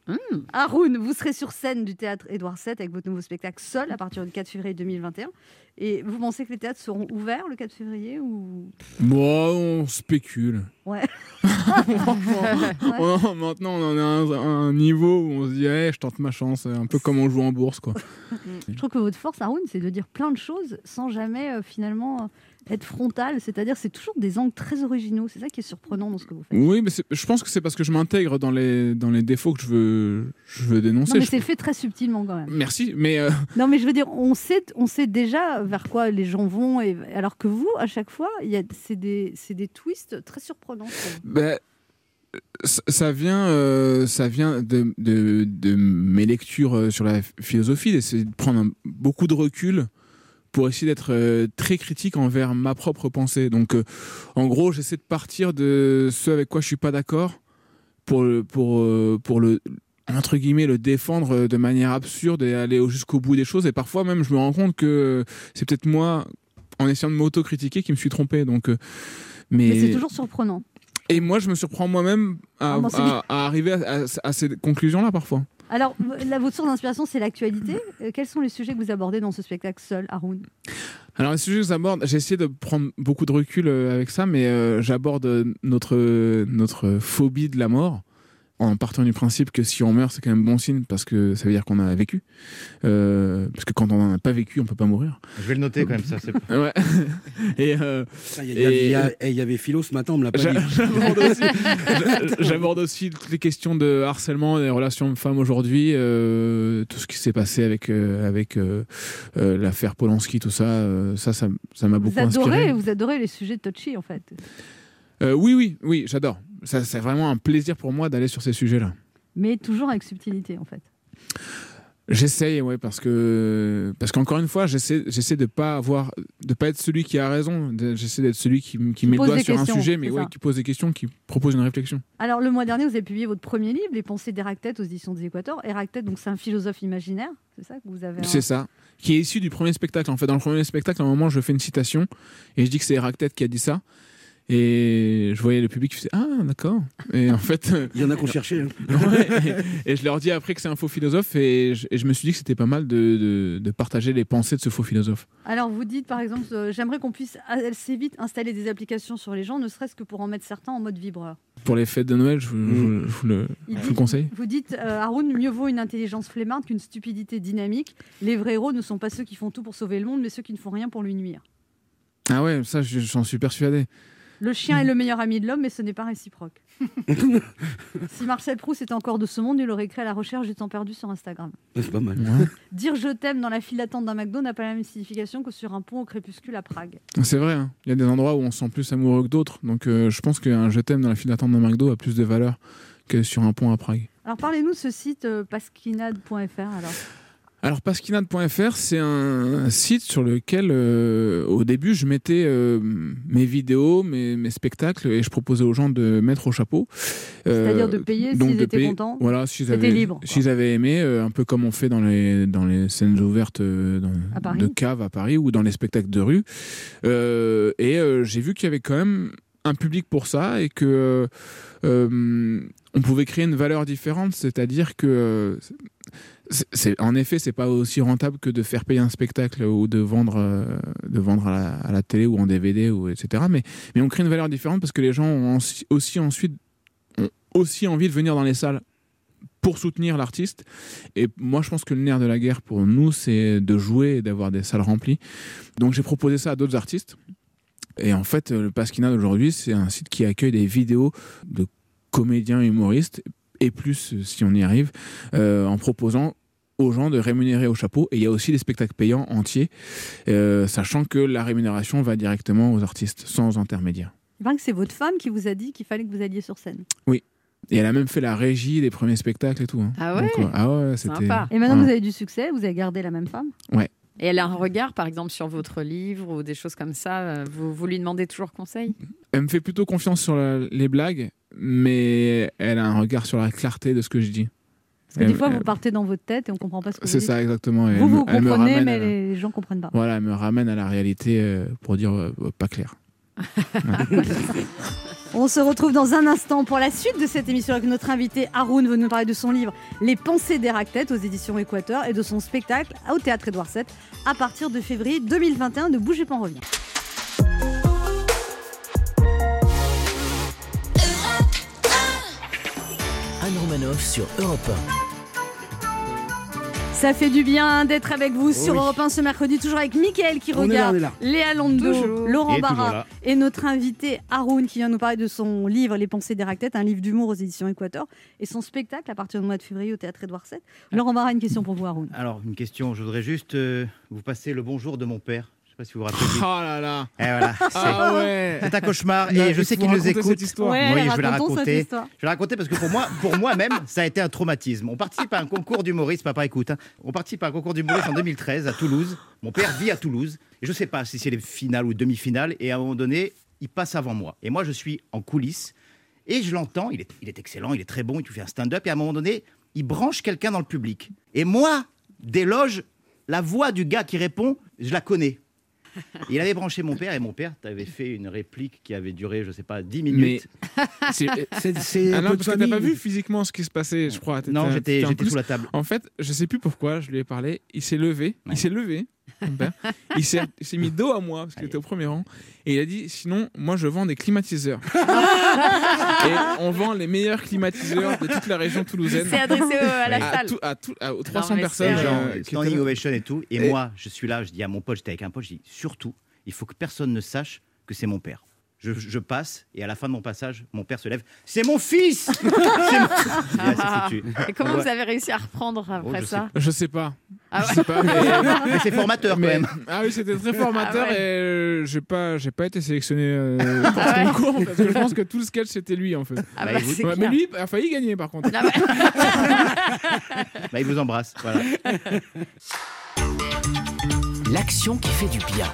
Haroun, vous serez sur scène du théâtre Édouard VII avec votre nouveau spectacle Seul à partir du 4 février 2021. Et vous pensez que les théâtres seront ouverts le 4 février ou? Bon, on spécule. Ouais. [laughs] On- maintenant, on en est à un, un niveau où on se dit, Eh, je tente ma chance, un peu comme on joue en bourse, quoi. [laughs] Je trouve que votre force, Haroun, c'est de dire plein de choses sans jamais euh, finalement être frontal. C'est-à-dire, c'est toujours des angles très originaux. C'est ça qui est surprenant dans ce que vous faites. Oui, mais je pense que c'est parce que je m'intègre dans les, dans les défauts que je veux, je veux dénoncer. Non, mais Je- c'est fait très subtilement quand même. Merci, mais euh, [laughs] Non, mais je veux dire, on sait, on sait déjà vers quoi les gens vont, et, alors que vous, à chaque fois, il y a, c'est des, c'est des twists très surprenants. ben, ça, vient, euh, ça vient de, de, de mes lectures euh, sur la philosophie, d'essayer de prendre beaucoup de recul pour essayer d'être euh, très critique envers ma propre pensée. Donc, euh, en gros, j'essaie de partir de ce avec quoi je suis pas d'accord pour, le- pour, euh, pour le entre guillemets le défendre de manière absurde et aller au- jusqu'au bout des choses et parfois même je me rends compte que c'est peut-être moi en essayant de m'auto-critiquer qui me suis trompé donc mais, Mais c'est toujours surprenant. et moi je me surprends moi-même à, Ah, à- à arriver à, ces conclusions là parfois Alors, là, votre source d'inspiration, c'est l'actualité. Euh, quels sont les sujets que vous abordez dans ce spectacle seul, Haroun? Alors, les sujets que j'aborde, j'ai essayé de prendre beaucoup de recul euh, avec ça, mais euh, j'aborde notre, notre phobie de la mort en partant du principe que si on meurt, c'est quand même bon signe parce que ça veut dire qu'on a vécu. Euh, parce que quand on n'en a pas vécu, on peut pas mourir. Je vais le noter quand même ça. c'est- [laughs] Ouais. Et euh, Il y, avait Philo ce matin, on me l'a pas j'a- dit. [laughs] j'aborde aussi, j'a- [laughs] j'aborde aussi toutes les questions de harcèlement des relations hommes-femmes aujourd'hui, euh, tout ce qui s'est passé avec, euh, avec euh, euh, l'affaire Polanski, tout ça, euh, ça, ça ça m'a beaucoup vous adorez, inspiré. vous adorez les sujets touchy, en fait. Euh, oui, oui, oui, j'adore. Ça, c'est vraiment un plaisir pour moi d'aller sur ces sujets-là. Mais toujours avec subtilité, en fait. J'essaye, ouais, parce que parce qu'encore une fois, j'essaie, j'essaie de pas avoir, de pas être celui qui a raison. J'essaie d'être celui qui, m- qui met le doigt sur un sujet, mais ouais, qui pose des questions, qui propose une réflexion. Alors, le mois dernier, vous avez publié votre premier livre, Les pensées d'Héractète aux éditions des Équateurs. Héractète, donc, c'est un philosophe imaginaire, c'est ça que vous avez C'est ça, qui est issu du premier spectacle. En fait, dans le premier spectacle, à un moment, je fais une citation et je dis que c'est Héractète qui a dit ça. Et je voyais le public qui faisait Ah, d'accord. Et en fait, Il y en a qu'on cherchait. hein. [laughs] Ouais, et, et je leur dis après que c'est un faux philosophe et je, et je me suis dit que c'était pas mal de, de- de partager les pensées de ce faux philosophe. Alors, vous dites, par exemple, euh, j'aimerais qu'on puisse assez vite installer des applications sur les gens, ne serait-ce que pour en mettre certains en mode vibreur. Pour les fêtes de Noël, je, vous le, Il je vous dit- le conseille. Vous dites, euh, Haroun, mieux vaut une intelligence flemmarde qu'une stupidité dynamique. Les vrais héros ne sont pas ceux qui font tout pour sauver le monde, mais ceux qui ne font rien pour lui nuire. Ah ouais, ça, je- j'en suis persuadé. Le chien est le meilleur ami de l'homme, mais ce n'est pas réciproque. [laughs] si Marcel Proust était encore de ce monde, il aurait écrit à la recherche du temps perdu sur Instagram. C'est pas mal. Dire je t'aime dans la file d'attente d'un McDo n'a pas la même signification que sur un pont au crépuscule à Prague. C'est vrai, hein. il y a des endroits où on se sent plus amoureux que d'autres. Donc euh, je pense qu'un je t'aime dans la file d'attente d'un McDo a plus de valeur que sur un pont à Prague. Alors parlez-nous de ce site euh, pasquinade.fr. Alors, Alors pasquinade.fr, c'est un site sur lequel, euh, au début, je mettais euh, mes vidéos, mes, mes spectacles, et je proposais aux gens de mettre au chapeau. Euh, C'est-à-dire de payer donc s'ils étaient payer- contents. Voilà, s'ils avaient, libre, quoi. s'ils avaient aimé, euh, un peu comme on fait dans les, dans les scènes ouvertes euh, dans- de cave à Paris ou dans les spectacles de rue. Euh, et euh, j'ai vu qu'il y avait quand même un public pour ça et que euh, on pouvait créer une valeur différente, c'est-à-dire que euh, c'est, en effet, c'est pas aussi rentable que de faire payer un spectacle ou de vendre, euh, de vendre à la, télé ou en DVD ou etc. Mais, on crée une valeur différente parce que les gens ont aussi, ensuite aussi envie de venir dans les salles pour soutenir l'artiste. Et moi, je pense que le nerf de la guerre pour nous, c'est de jouer et d'avoir des salles remplies. Donc j'ai proposé ça à d'autres artistes. Et en fait, euh, le Pasquinade aujourd'hui, c'est un site qui accueille des vidéos de comédiens humoristes et plus, euh, si on y arrive, euh, en proposant aux gens de rémunérer au chapeau. Et il y a aussi des spectacles payants entiers, euh, sachant que la rémunération va directement aux artistes, sans intermédiaire. C'est votre femme qui vous a dit qu'il fallait que vous alliez sur scène. Et elle a même fait la régie des premiers spectacles et tout. hein. Ah ouais Donc, euh, ah ouais, c'était. Et maintenant, Ouais. vous avez du succès, vous avez gardé la même femme? Et elle a un regard, par exemple, sur votre livre ou des choses comme ça. euh, Vous, vous lui demandez toujours conseil? Elle me fait plutôt confiance sur la- les blagues, mais elle a un regard sur la clarté de ce que je dis. Parce que des fois, elle- vous partez dans votre tête et on comprend pas ce que vous C'est dites. ça, exactement. Et Vous, vous elle comprenez, mais la- les gens comprennent pas. Voilà, elle me ramène à la réalité euh, pour dire euh, pas clair. [laughs] [laughs] On se retrouve dans un instant pour la suite de cette émission avec notre invité Haroun veut nous parler de son livre Les pensées d'Héractète aux éditions Équateur et de son spectacle au théâtre Édouard VII à partir de février 2021. Ne bougez pas, on. Anne Romanoff sur Europe Ça fait du bien d'être avec vous sur oui. Europe 1 ce mercredi, toujours avec Mickaël qui On est là, on regarde, est là. Léa Londo, Toujours. Laurent toujours Barra et notre invité Haroun qui vient nous parler de son livre Les pensées d'Héractète, un livre d'humour aux éditions Équateur et son spectacle à partir du mois de février au théâtre Édouard VII. Laurent Barra, une question pour vous Haroun. Alors, une question, je voudrais juste euh, vous passer le bonjour de mon père. Pas si vous vous rappelez. [laughs] Oh là là Et voilà, c'est Ah ouais c'est un cauchemar et je sais qu'il nous écoute. cette histoire. Ouais, Oui, je vais la raconter. Je vais la raconter parce que pour moi, pour moi-même, ça a été un traumatisme. On participe à un concours d'humoristes, papa écoute. hein. On participe à un concours d'humoristes en 2013 à Toulouse. Mon père vit à Toulouse et je sais pas si c'est les finales ou demi-finales. Et à un moment donné, il passe avant moi. Et moi, je suis en coulisses et je l'entends. Il est, il est excellent, il est très bon. Il fait un stand-up et à un moment donné, il branche quelqu'un dans le public. Et moi, déloge, la voix du gars qui répond, je la connais. Il avait branché mon père et mon père t'avait fait une réplique qui avait duré, je sais pas, 10 minutes. [laughs] C'est- C'est c'est Ah parce que t'as pas vu physiquement ce qui se passait, je crois. non, j'étais sous la table. En fait, je sais plus pourquoi, je lui ai parlé. Il s'est levé. Ouais. Il s'est levé, mon père. Il s'est mis dos à moi parce qu'il était au premier rang. Et il a dit Sinon, moi, je vends des climatiseurs. [laughs] et on vend les meilleurs climatiseurs de toute la région toulousaine. C'est adressé au- à la à, salle. tout- à tout- à- aux 300 mais personnes. Genre, euh, qui standing ovation et tout. Et, Et- moi, je suis là, je dis à mon pote, j'étais avec un pote, je dis surtout, il faut que personne ne sache que c'est mon père. Je, je passe et à la fin de mon passage, mon père se lève. C'est mon fils. [laughs] Mon- ah, foutu. Et comment Ouais. vous avez réussi à reprendre après Oh, je ça Je sais pas. Ah je ouais. sais pas, mais. Mais c'est formateur quand même. Ah oui, c'était très formateur Ah ouais. et euh, j'ai pas, j'ai pas été sélectionné euh, [laughs] pour Ah ce concours parce que je pense que tout le sketch c'était lui en fait. Ah Bah, bah, Ouais, mais lui a failli gagner par contre. Ah bah, Bah, il vous embrasse. Voilà. L'action qui fait du bien.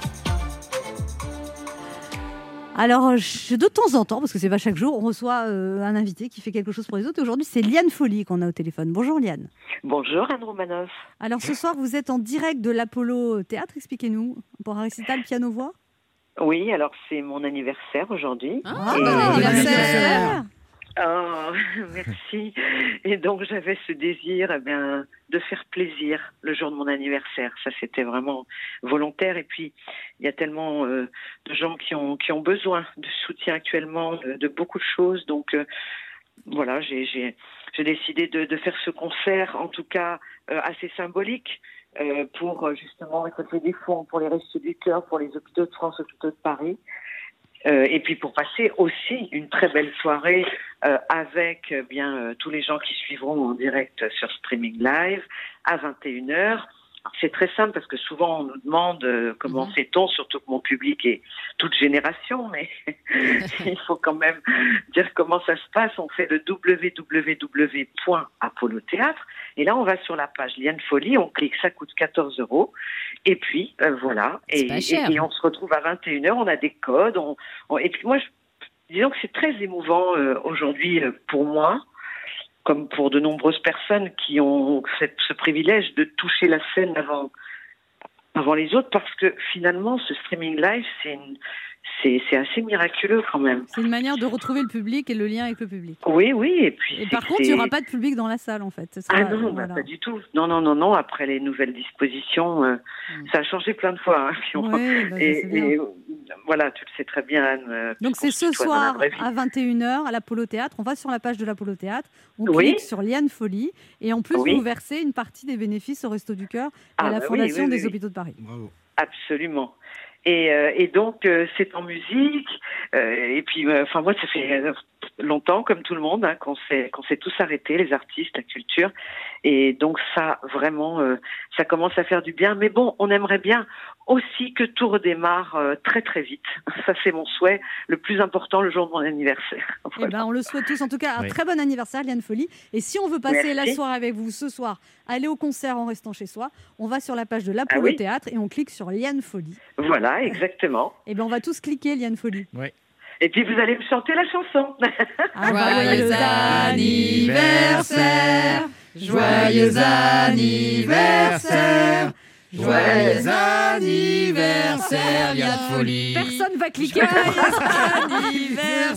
Alors, euh, je- de temps en temps, parce que c'est pas chaque jour, on reçoit euh, un invité qui fait quelque chose pour les autres. Et aujourd'hui, c'est Liane Folly qu'on a au téléphone. Bonjour Liane. Bonjour Anne Romanoff. Alors ce soir, vous êtes en direct de l'Apollo Théâtre. Expliquez-nous pour un récital piano-voix? Oui, alors c'est mon anniversaire aujourd'hui. Ah, Et- bon anniversaire. Oh, [laughs] merci. Et donc j'avais ce désir eh bien, de faire plaisir le jour de mon anniversaire. Ça, c'était vraiment volontaire. Et puis, il y a tellement euh, de gens qui ont, qui ont besoin de soutien actuellement, de, beaucoup de choses. Donc, euh, voilà, j'ai décidé de, de faire ce concert, en tout cas euh, assez symbolique, pour justement récolter des fonds pour les Restos du Cœur, pour les hôpitaux de France, hôpitaux de Paris. Euh, et puis pour passer aussi une très belle soirée euh, avec euh, bien tous les gens qui suivront en direct sur streaming live à 21h. C'est très simple parce que souvent on nous demande euh, comment Mhm. fait-on, surtout que mon public est toute génération, mais [laughs] il faut quand même dire comment ça se passe. On fait le www.apollo-théâtre et là on va sur la page Liane Folie, on clique, ça coûte 14 euros et puis euh, voilà et on se retrouve à 21h, on a des codes, on, on- et puis moi je disons que c'est très émouvant euh, aujourd'hui euh, pour moi, comme pour de nombreuses personnes qui ont ce privilège de toucher la scène avant, avant les autres, parce que finalement, ce streaming live, c'est une- c'est c'est assez miraculeux quand même. C'est une manière de retrouver le public et le lien avec le public. Oui, oui, et puis. Et par contre, il n'y aura pas de public dans la salle en fait. Ce Ah non, bah, voilà. pas du tout. Non, non, non, non. Après les nouvelles dispositions, euh, Mm. ça a changé plein de fois. hein, [laughs] puis on- Ouais, bah, et, voilà, tu le sais très bien, Anne. euh, Donc c'est ce soir à 21h à l'Apollo Théâtre. On va sur la page de l'Apollo Théâtre, on Oui. clique sur Liane Folie et en plus Oui. vous versez une partie des bénéfices au Resto du Cœur et Ah, à la bah oui, Fondation oui, des. Hôpitaux de Paris. Bravo. Absolument. Et, euh, et donc euh, c'est en musique. euh, et puis, enfin moi, ça fait longtemps, comme tout le monde, hein, qu'on s'est qu'on s'est tous arrêtés, les artistes, la culture. Et donc ça, vraiment, euh, ça commence à faire du bien. Mais bon, on aimerait bien aussi que tout redémarre euh, très très vite. [laughs] Ça, c'est mon souhait le plus important le jour de mon anniversaire. [laughs] Eh ben, on le souhaite tous. En tout cas, un Oui. très bon anniversaire, Liane Folie. Et si on veut passer la soirée avec vous ce soir, aller au concert en restant chez soi, on va sur la page de Ah l'Apollo oui Théâtre et on clique sur Liane Folie. Voilà, exactement. Et ben, on va tous cliquer Liane Folie. Et puis vous allez me chanter la chanson. [laughs] Joyeux anniversaire, joyeux anniversaire, joyeux anniversaire, Liane Folie. Personne va cliquer. [laughs]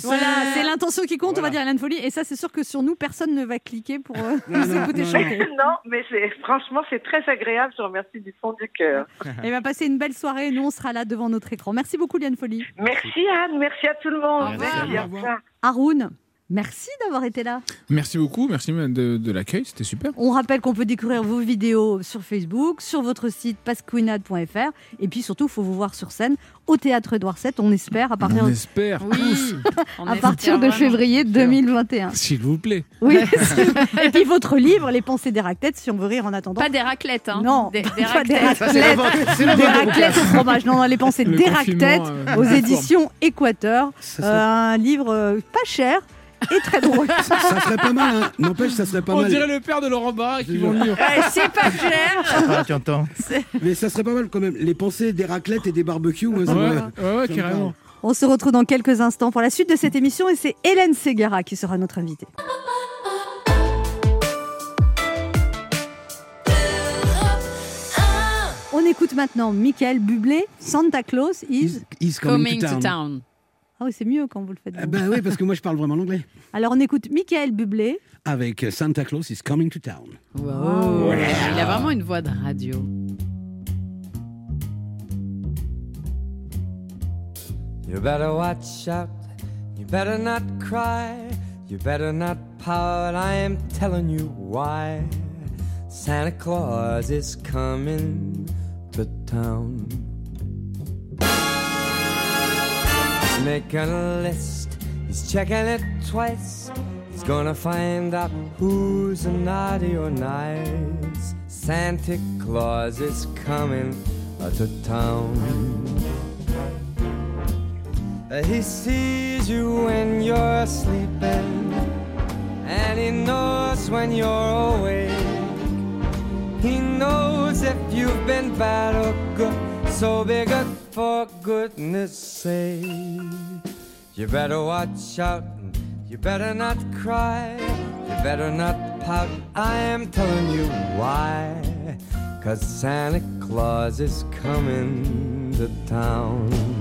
Voilà, c'est l'intention qui compte, on va dire Liane Folie. Et ça, c'est sûr que sur nous, personne ne va cliquer pour euh, Non, nous [laughs] écouter chanter. [laughs] non, mais c'est franchement c'est très agréable. Je vous remercie du fond du cœur. Et bien, passez une belle soirée. Nous, on sera là devant notre écran. Merci beaucoup, Liane Folie. Merci Anne, merci à tout le monde. Merci, Au revoir. revoir. Haroun, merci d'avoir été là. Merci beaucoup, merci de, de l'accueil, c'était super. On rappelle qu'on peut découvrir vos vidéos sur Facebook, sur votre site pasquinade.fr. Et puis surtout, il faut vous voir sur scène au théâtre Édouard VII, on espère, à partir, On espère Oui, tous, [laughs] on à partir de février 2021. s'il vous plaît. Oui. [laughs] et puis votre livre, Les pensées des raclettes, si on veut rire en attendant. Pas des raclettes, hein. Non, des, des pas raclettes au fromage. Non, non, les pensées raclettes euh, aux éditions Équateur. Ça Euh, un livre euh, pas cher et très drôle. [laughs] ça serait pas mal, hein. N'empêche, ça serait pas On mal. dirait le père de Laurent Barra qui vont livre. Ouais, c'est pas cher. Ah, tu entends Mais ça serait pas mal quand même. Les pensées des raclettes et des barbecues, moi, ça Ouais, me- ouais, carrément. On se retrouve dans quelques instants pour la suite de cette émission et c'est Hélène Ségara qui sera notre invitée. On écoute maintenant Michael Bublé, Santa Claus is. He's coming, Coming to to town. Ah oui, c'est mieux quand vous le faites. Ah vous. ben oui, parce que moi je parle vraiment l'anglais. [laughs] Alors on écoute Michael Bublé. Avec euh, Santa Claus is coming to town. Wow. Il a vraiment une voix de radio. You better watch out. You better not cry. You better not pout. I am telling you why. Santa Claus is coming to town. Making a list. He's checking it twice. He's gonna find out who's naughty or nice. Santa Claus is coming to town. He sees you when you're sleeping, and he knows when you're awake. He knows if you've been bad or good, so be good for goodness sake. You better watch out, you better not cry, you better not pout. I am telling you why. Cause Santa Claus is coming to town.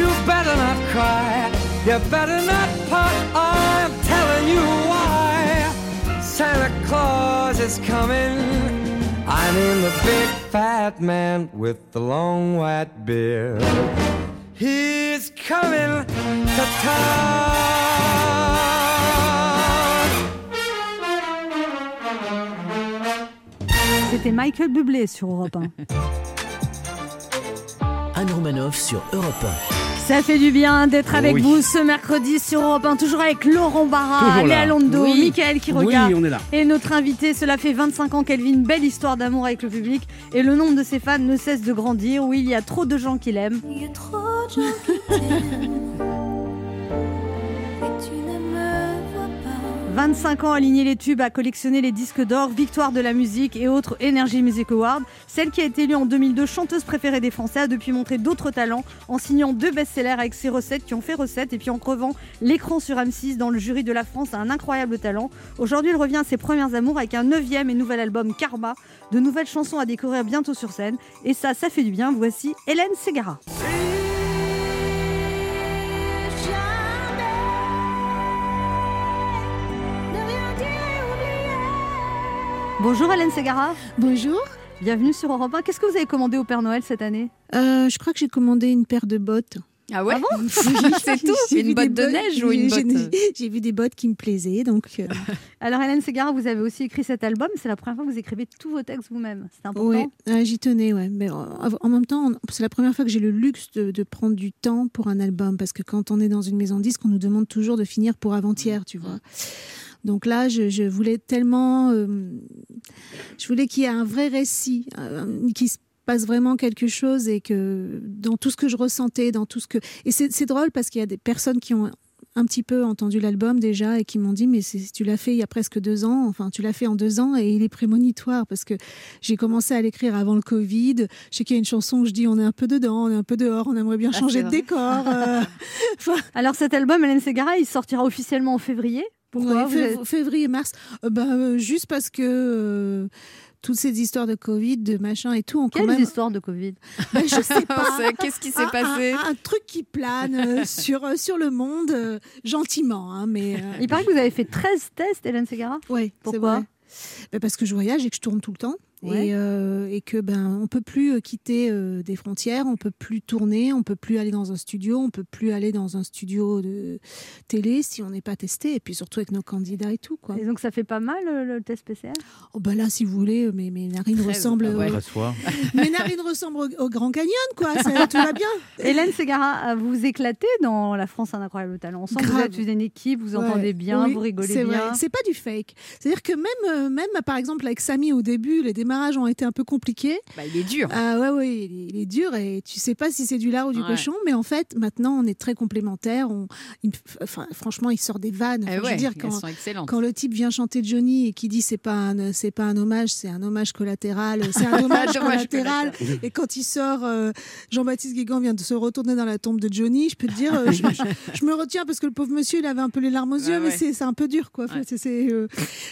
You better not cry. You better not pout. I'm telling you why. Santa Claus is coming. I mean the big fat man with the long white beard. He's coming to town. C'était Michael Bublé sur Europe 1. Anne Romanoff sur Europe Ça fait du bien d'être avec Oui. vous ce mercredi sur Europe 1, toujours avec Laurent Barra. Léa Londo, Oui. Michael qui Oui, regarde. on est là. Et notre invité, cela fait 25 ans qu'elle vit une belle histoire d'amour avec le public et le nombre de ses fans ne cesse de grandir. Oui, il y a trop de gens qui l'aiment. Il y a trop de gens qui t'aiment 25 ans à aligner les tubes, à collectionner les disques d'or, victoire de la musique et autres Energy Music Awards. Celle qui a été élue en 2002 chanteuse préférée des Français a depuis montré d'autres talents en signant deux best-sellers avec ses recettes qui ont fait recette et puis en crevant l'écran sur M6 dans le jury de la France a un incroyable talent. Aujourd'hui, elle revient à ses premières amours avec un neuvième et nouvel album Karma, de nouvelles chansons à découvrir bientôt sur scène. Et ça, ça fait du bien. Voici Hélène Ségara. Bonjour Hélène Ségara, Bonjour. bienvenue sur Europe 1. Qu'est-ce que vous avez commandé au Père Noël cette année? Euh, je crois que j'ai commandé une paire de bottes. Ah ouais? Ah [laughs] C'est tout Une botte de neige ou une j'ai- botte? J'ai vu des bottes qui me plaisaient, donc euh, [laughs] Alors Hélène Ségara, vous avez aussi écrit cet album. C'est la première fois que vous écrivez tous vos textes vous-même. C'est important. euh, j'y tenais. Ouais. Mais en, en même temps, c'est la première fois que j'ai le luxe de, de prendre du temps pour un album, parce que quand on est dans une maison de disques, on nous demande toujours de finir pour avant-hier, tu vois. Donc là, je, je voulais tellement, euh, je voulais qu'il y ait un vrai récit, euh, qui se passe vraiment quelque chose et que dans tout ce que je ressentais, dans tout ce que et c'est drôle parce qu'il y a des personnes qui ont un petit peu entendu l'album déjà et qui m'ont dit mais tu l'as fait il y a presque deux ans, enfin tu l'as fait en deux ans et il est prémonitoire parce que j'ai commencé à l'écrire avant le Covid. Je sais qu'il y a une chanson où je dis on est un peu dedans, on est un peu dehors, on aimerait bien Ah, changer de décor. euh, [laughs] enfin, Alors cet album, Hélène Ségara, il sortira officiellement en février. Pourquoi Ouais, fév- Février, mars. Euh, bah, euh, juste parce que euh, toutes ces histoires de Covid, de machin et tout, ont quand Quelles même. histoires de Covid [laughs] Bah, je sais [laughs] pas. Qu'est-ce qui s'est passé un, un truc qui plane euh, [laughs] sur, euh, sur le monde, euh, gentiment. Hein, mais, euh, Il paraît que vous avez fait 13 tests, Hélène Ségara. ouais, c'est Pourquoi? vrai. Bah, Parce que je voyage et que je tourne tout le temps. Ouais. Et, euh, et que ben on peut plus euh, quitter euh, des frontières, on peut plus tourner, on peut plus aller dans un studio, on peut plus aller dans un studio de télé si on n'est pas testé. Et puis surtout avec nos candidats et tout quoi. Et donc ça fait pas mal euh, le test PCR Oh bah là, si vous voulez, mes, mes narines ressemblent, ouais. [laughs] mes narines ressemblent au, au Grand Canyon, quoi. Ça, tout va bien. [laughs] Hélène Ségara, euh, vous vous éclatez dans La France a un incroyable talent. Ensemble, vous Grave. êtes une équipe, vous Ouais. entendez bien, Oui, vous rigolez c'est bien. vrai. C'est pas du fake. C'est-à-dire que même, même par exemple avec Samy au début, les démarrages ont été un peu compliqués. Bah, il est dur. Ah ouais, ouais, il est, dur et tu sais pas si c'est du lard ou du Ouais. cochon, mais en fait, maintenant, on est très complémentaires. On, il enfin, franchement, il sort des vannes. Eh je veux dire, quand, le type vient chanter Johnny et qui dit c'est pas un c'est pas un hommage, c'est un hommage collatéral, c'est un [laughs] hommage collatéral. Et quand il sort, euh, Jean-Baptiste Guégan vient de se retourner dans la tombe de Johnny. Je peux te dire, euh, je, je- je me retiens parce que le pauvre monsieur, il avait un peu les larmes aux yeux, mais c'est un peu dur, quoi. Enfin, c'est- euh,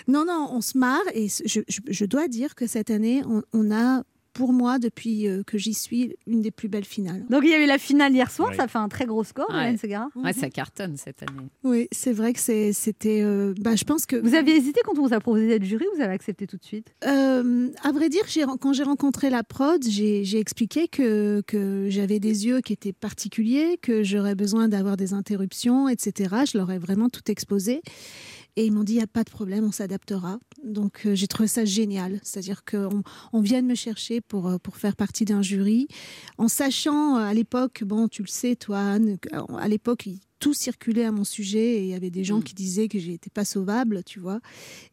Non, non, on se marre et je- je dois dire que cette année, on, on a pour moi, depuis euh, que j'y suis, une des plus belles finales. Donc il y avait la finale hier soir, ça fait un très gros score, Ouais. Hélène Ségara. Ouais, ça cartonne cette année. Oui, c'est vrai que c'était. euh, bah, je pense que. Vous aviez hésité quand on vous a proposé d'être jury, vous avez accepté tout de suite? Euh, à vrai dire, quand j'ai rencontré la prod, j'ai j'ai expliqué que, que j'avais des yeux qui étaient particuliers, que j'aurais besoin d'avoir des interruptions, etc. Je leur ai vraiment tout exposé. Et ils m'ont dit, il n'y a pas de problème, on s'adaptera. Donc euh, j'ai trouvé ça génial. C'est-à-dire qu'on on vient de me chercher pour, euh, pour faire partie d'un jury, en sachant euh, à l'époque, bon, tu le sais, toi, Anne, à l'époque, tout circulait à mon sujet et il y avait des gens Mm. qui disaient que j'étais pas sauvable, tu vois.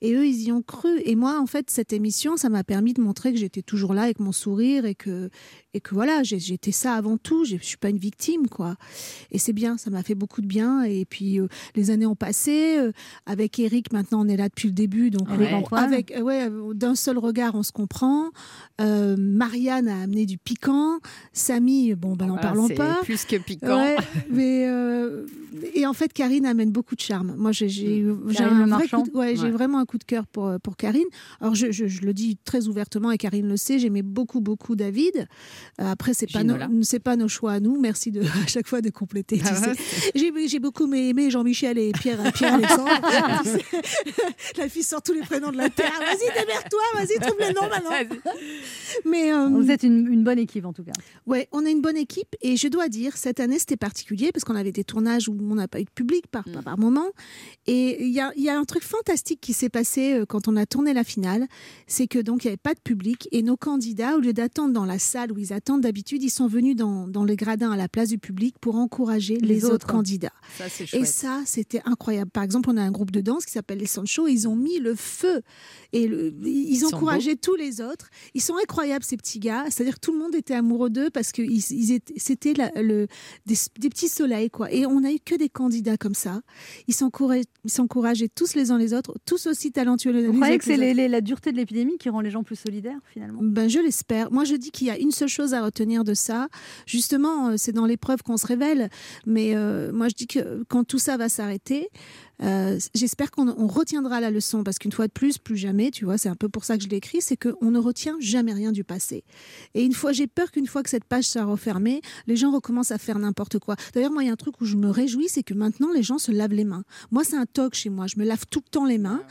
Et eux, ils y ont cru. Et moi, en fait, cette émission, ça m'a permis de montrer que j'étais toujours là avec mon sourire et que, et que voilà, j'étais ça avant tout. Je suis pas une victime, quoi. Et c'est bien, ça m'a fait beaucoup de bien. Et puis, euh, les années ont passé. euh, avec Eric, maintenant, on est là depuis le début. Donc, Avec on- Antoine. avec, euh, ouais, euh, d'un seul regard, on se comprend. Euh, Marianne a amené du piquant. Samy, bon, ben, n'en Voilà, parlons pas. plus que piquant. Ouais, [laughs] mais euh, et en fait, Karine amène beaucoup de charme. Moi, j'ai Le un vrai coup de- ouais, Ouais. vraiment un coup de cœur pour euh, pour Karine. Alors, je, je- je le dis très ouvertement et Karine le sait. J'aimais beaucoup beaucoup David. Euh, après, c'est pas pas nos choix à nous. Merci de [laughs] à chaque fois de compléter. Ah ouais, J'ai beaucoup aimé Jean-Michel et Pierre Pierre [laughs] Alexandre. [laughs] La fille sort tous les prénoms de la terre. Vas-y, démerde-toi. Vas-y, trouve les noms maintenant. Mais euh, Vous êtes une, une bonne équipe en tout cas. Ouais, on a une bonne équipe et je dois dire, cette année c'était particulier parce qu'on avait des tournages tournage où on n'a pas eu de public par, par moment. Et il y a, il y a un truc fantastique qui s'est passé euh, quand on a tourné la finale, c'est que donc il n'y avait pas de public et nos candidats, au lieu d'attendre dans la salle où ils attendent d'habitude, ils sont venus dans, dans les gradins à la place du public pour encourager les, Les autres, autres. candidats. Ça, Et ça, c'était incroyable. Par exemple, on a un groupe de danse qui s'appelle les Sancho. Ils ont mis le feu et le- ils sont encourageaient tous les autres. Ils sont incroyables ces petits gars. C'est-à-dire que tout le monde était amoureux d'eux parce que ils, ils c'était le, des, des petits soleils quoi. Et on a eu que des candidats comme ça. Ils s'encourageaient, tous les uns les autres, tous aussi talentueux. les Vous uns croyez que c'est la dureté de l'épidémie qui rend les gens plus solidaires finalement Ben, je l'espère. Moi, je dis qu'il y a une seule chose à retenir de ça. Justement, euh, c'est dans l'épreuve qu'on se révèle. Mais euh, moi, je dis que quand tout ça va s'arrêter, euh, j'espère qu'on on retiendra la leçon. Parce qu'une fois de plus, plus jamais, tu vois, c'est un peu pour ça que je l'ai écrit, c'est qu'on ne retient jamais rien du passé. Et une fois, j'ai peur qu'une fois que cette page sera refermée, les gens recommencent à faire n'importe quoi. D'ailleurs, moi, il y a un truc où je me réjouis, c'est que maintenant, les gens se lavent les mains. Moi, c'est un toc chez moi. Je me lave tout le temps les mains.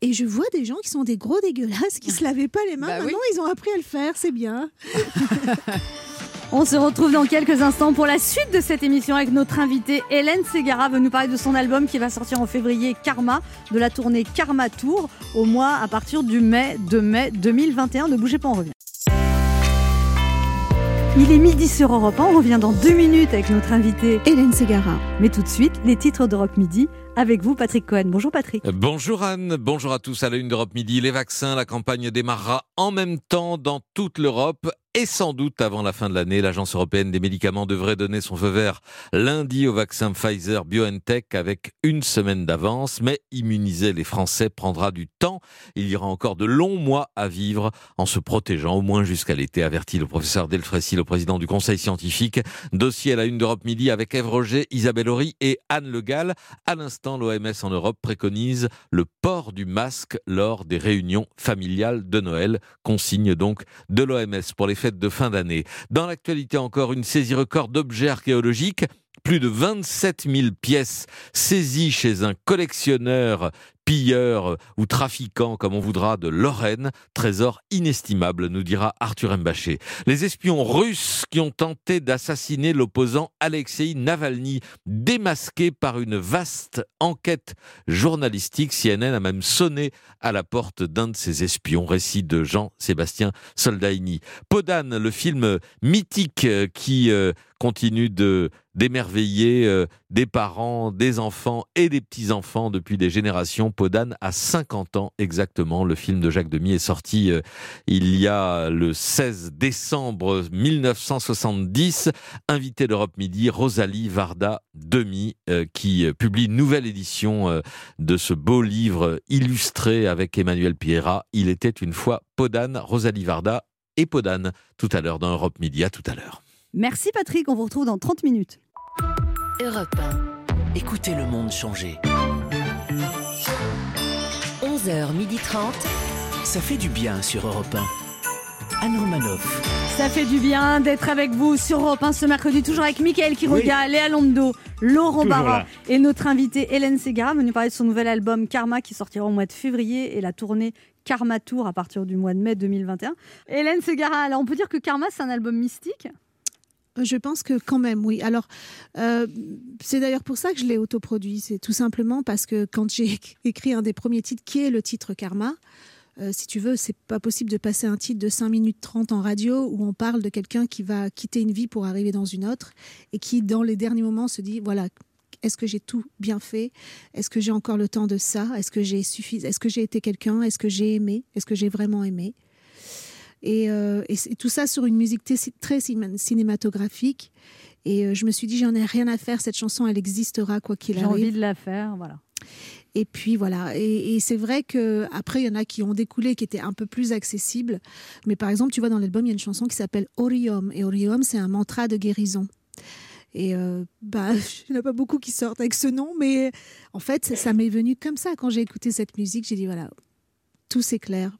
Et je vois des gens qui sont des gros dégueulasses, qui se lavaient pas les mains. Bah oui. Maintenant, ils ont appris à le faire. C'est bien. [laughs] On se retrouve dans quelques instants pour la suite de cette émission avec notre invitée Hélène Ségara veut nous parler de son album qui va sortir en février Karma, de la tournée Karma Tour au mois à partir du mai de mai 2021. Ne bougez pas, on revient. Il est midi sur Europe 1, on revient dans deux minutes avec notre invitée Hélène Ségara. Mais tout de suite, les titres d'Europe Midi avec vous Patrick Cohen. Bonjour Patrick. Bonjour Anne, bonjour à tous à la une d'Europe Midi. Les vaccins, la campagne démarrera en même temps dans toute l'Europe et sans doute avant la fin de l'année. L'Agence européenne des médicaments devrait donner son feu vert lundi au vaccin Pfizer BioNTech avec une semaine d'avance. Mais immuniser les Français prendra du temps. Il y aura encore de longs mois à vivre en se protégeant au moins jusqu'à l'été, avertit le professeur Delfrécy, le président du conseil scientifique. Dossier à la une d'Europe Midi avec Ève Roger, Isabelle Horry et Anne Le Gall. À l'instant, l'OMS en Europe préconise le port du masque lors des réunions familiales de Noël. Consigne donc de l'OMS pour les de fin d'année. Dans l'actualité encore, une saisie record d'objets archéologiques. Plus de 27 000 pièces saisies chez un collectionneur, pilleur ou trafiquant, comme on voudra, de Lorraine. Trésor inestimable, nous dira Arthur Mbaché. Les espions russes qui ont tenté d'assassiner l'opposant Alexei Navalny, démasqués par une vaste enquête journalistique. CNN a même sonné à la porte d'un de ces espions. Récit de Jean-Sébastien Soldaini. Podane, le film mythique euh, qui euh, continue de d'émerveiller euh, des parents, des enfants et des petits-enfants depuis des générations. Podane a 50 ans exactement. Le film de Jacques Demy est sorti il y a le 16 décembre 1970. Invité d'Europe Midi, Rosalie Varda Demy, qui publie une nouvelle édition de ce beau livre illustré avec Emmanuel Piera. Il était une fois Podane, Rosalie Varda et Podane. Tout à l'heure dans Europe Midi. À tout à l'heure. Merci Patrick, on vous retrouve dans 30 minutes. Europe 1. Écoutez le monde changer. 11h30. Ça fait du bien sur Europe 1. Anne Romanoff. Ça fait du bien d'être avec vous sur Europe 1 ce mercredi, toujours avec Mickaël Quiroga, Léa Londo, Laurent Barra et notre invitée Hélène Ségara, venue parler de son nouvel album Karma qui sortira au mois de février et la tournée Karma Tour à partir du mois de mai 2021. Hélène Ségara, alors on peut dire que Karma c'est un album mystique? Je pense que quand même, oui. Alors, euh, c'est d'ailleurs pour ça que je l'ai autoproduit. C'est tout simplement parce que quand j'ai [laughs] écrit un des premiers titres, qui est le titre Karma, euh, si tu veux, c'est pas possible de passer un titre de 5 minutes 30 en radio où on parle de quelqu'un qui va quitter une vie pour arriver dans une autre et qui, dans les derniers moments, se dit voilà, est-ce que j'ai tout bien fait? Est-ce que j'ai encore le temps de ça? Est-ce que j'ai suffi... Est-ce que j'ai été quelqu'un? Est-ce que j'ai aimé? Est-ce que j'ai vraiment aimé? Et, euh, et tout ça sur une musique très cin- cinématographique. Et euh, je me suis dit, j'en ai rien à faire, cette chanson, elle existera quoi qu'il J'ai arrive. envie de la faire, voilà. Et puis voilà. Et, c'est vrai que après il y en a qui ont découlé, qui étaient un peu plus accessibles. Mais par exemple, tu vois dans l'album, il y a une chanson qui s'appelle Orium. Et Orium, c'est un mantra de guérison. Et euh, bah, [laughs] il n'y en a pas beaucoup qui sortent avec ce nom, mais en fait, ça, ça m'est venu comme ça quand j'ai écouté cette musique. J'ai dit voilà, tout s'éclaire.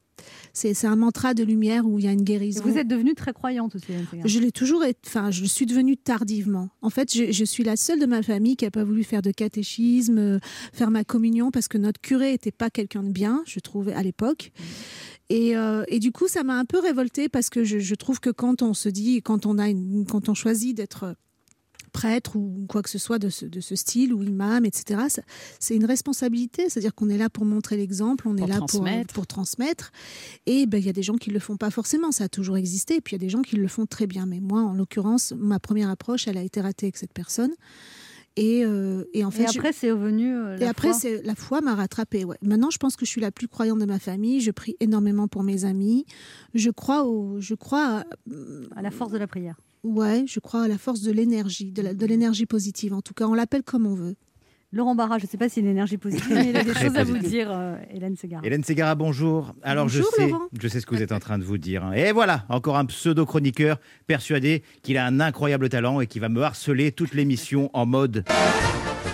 C'est un mantra de lumière où il y a une guérison. Vous êtes devenue très croyante aussi. Je l'ai toujours été, enfin, je suis devenue tardivement. En fait, je, je suis la seule de ma famille qui n'a pas voulu faire de catéchisme, euh, faire ma communion, parce que notre curé n'était pas quelqu'un de bien, je trouvais, à l'époque. Et, euh, et du coup, ça m'a un peu révoltée parce que je, je trouve que quand on se dit, quand on, a une- quand on choisit d'être prêtre ou quoi que ce soit de ce, de ce style, ou imam, etc. C'est une responsabilité, c'est-à-dire qu'on est là pour montrer l'exemple, on Pour est là pour, transmettre. pour transmettre. Et ben, il y a des gens qui ne le font pas forcément, ça a toujours existé, et puis il y a des gens qui le font très bien. Mais moi, en l'occurrence, ma première approche, elle a été ratée avec cette personne. Et, euh, et en fait, Et je- après, c'est revenu. euh, et la après, foi. c'est la foi m'a rattrapée. Ouais. Maintenant, je pense que je suis la plus croyante de ma famille. Je prie énormément pour mes amis. Je crois au, je crois à, à la force de la prière. Ouais, je crois à la force de l'énergie, de l'énergie positive. En tout cas, on l'appelle comme on veut. Laurent Barra, je ne sais pas s'il a une énergie positive, [laughs] mais il a des Très choses à vous dire, euh, Hélène Ségara. Hélène Ségara, bonjour. Alors Bonjour, je sais, Laurent. je sais ce que vous êtes en train de vous dire. hein. Et voilà, encore un pseudo-chroniqueur persuadé qu'il a un incroyable talent et qui va me harceler toute l'émission en mode.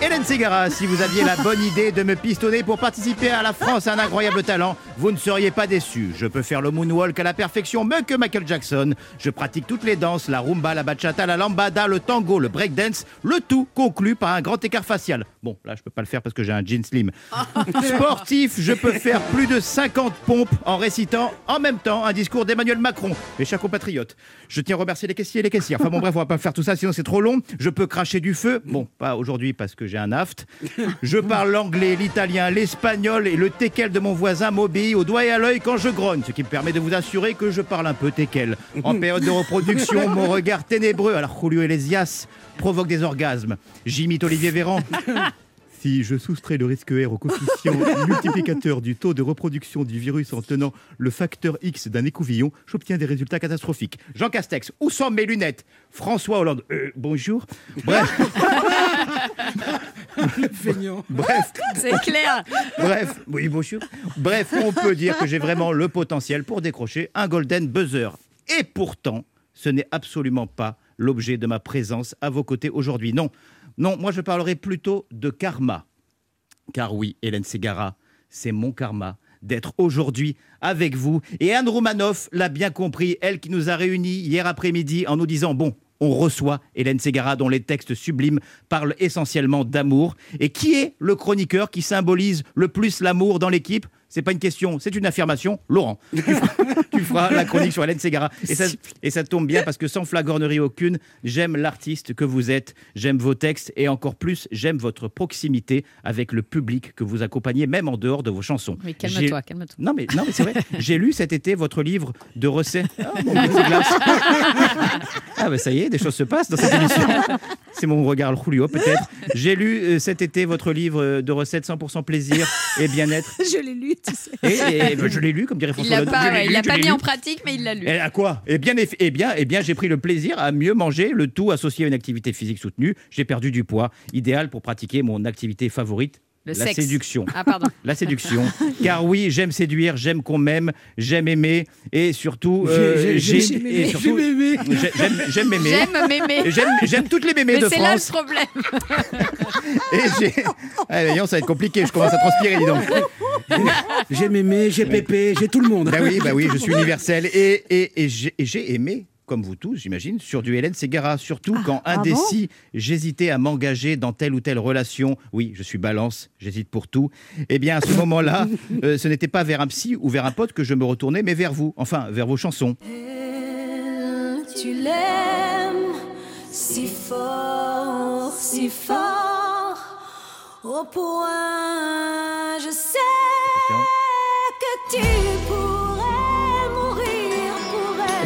Hélène Ségara, si vous aviez la bonne idée de me pistonner pour participer à la France à un incroyable talent, vous ne seriez pas déçu. Je peux faire le moonwalk à la perfection, mieux que Michael Jackson. Je pratique toutes les danses, la rumba, la bachata, la lambada, le tango, le breakdance, le tout conclu par un grand écart facial. Bon, là, je peux pas le faire parce que j'ai un jean slim. [laughs] Sportif, je peux faire plus de 50 pompes en récitant en même temps un discours d'Emmanuel Macron, mes chers compatriotes. Je tiens à remercier les caissiers et les caissières. Enfin bon, bref, on va pas faire tout ça, sinon c'est trop long. Je peux cracher du feu. Bon, pas aujourd'hui parce que j'ai un aft. Je parle l'anglais, l'italien, l'espagnol et le teckel de mon voisin m'obéit au doigt et à l'œil quand je grogne, ce qui me permet de vous assurer que je parle un peu teckel. En [laughs] période de reproduction, mon regard ténébreux, alors Julio Iglesias, provoque des orgasmes. J'imite Olivier Véran. Si je soustrais le risque R au coefficient [laughs] multiplicateur du taux de reproduction du virus en tenant le facteur X d'un écouvillon, j'obtiens des résultats catastrophiques. Jean Castex, où sont mes lunettes? François Hollande, euh, bonjour. Bref. [laughs] Bref. C'est clair. Bref, oui, bonjour. Bref, on peut dire que j'ai vraiment le potentiel pour décrocher un golden buzzer. Et pourtant, ce n'est absolument pas l'objet de ma présence à vos côtés aujourd'hui. Non, non, moi je parlerai plutôt de karma. Car oui, Hélène Ségara, c'est mon karma d'être aujourd'hui avec vous. Et Anne Roumanoff l'a bien compris, elle qui nous a réunis hier après-midi en nous disant, bon, on reçoit Hélène Ségara dont les textes sublimes parlent essentiellement d'amour. Et qui est le chroniqueur qui symbolise le plus l'amour dans l'équipe? C'est pas une question, c'est une affirmation. Laurent, [laughs] tu feras, tu feras la chronique sur Hélène Ségara. Et ça, et ça tombe bien parce que sans flagornerie aucune, j'aime l'artiste que vous êtes, j'aime vos textes et encore plus, j'aime votre proximité avec le public que vous accompagnez, même en dehors de vos chansons. Oui, J'ai- calme-toi, calme-toi. Non, mais, non, mais c'est vrai. [laughs] J'ai lu cet été votre livre de recettes. Ah, mon. [laughs] Ah, bah ça y est, des choses se passent dans cette émission. C'est mon regard Julio, peut-être. J'ai lu euh, cet été votre livre euh, de recettes 100% plaisir et bien-être. je l'ai lu, [laughs] tu sais. Et, et, je l'ai lu, comme dirait Il François l'a pas, il l'a je pas mis lu. en pratique, mais il l'a lu. Et à quoi? Eh bien, eh bien, eh bien, j'ai pris le plaisir à mieux manger, le tout associé à une activité physique soutenue. J'ai perdu du poids, idéal pour pratiquer mon activité favorite. Le la sexe. séduction. Ah, pardon. [laughs] La séduction. Car oui, j'aime séduire, j'aime qu'on m'aime, j'aime aimer et surtout. euh, J'ai- j'ai- j'ai- j'aime et aimer. surtout- J'aime aimer. j'ai- J'aime j'aime m'aimer. J'aime m'aimer. J'aime toutes les mémés Mais de c'est là le France. problème. [laughs] Et j'ai. Ah, voyons, ça va être compliqué, je commence à transpirer, dis donc. J'ai mémé, j'ai pépé, j'ai tout le monde. Bah oui, bah oui, je suis universel. Et, et, et j'ai et j'ai aimé, comme vous tous, j'imagine, sur du Hélène Ségara. Surtout quand ah bon indécis, j'hésitais à m'engager dans telle ou telle relation. Oui, je suis balance, j'hésite pour tout. Eh bien, à ce moment-là, [laughs] euh, ce n'était pas vers un psy ou vers un pote que je me retournais, mais vers vous. Enfin, vers vos chansons. Tu l'aimes si fort, si fort, au point je sais que tu pourrais mourir pour elle.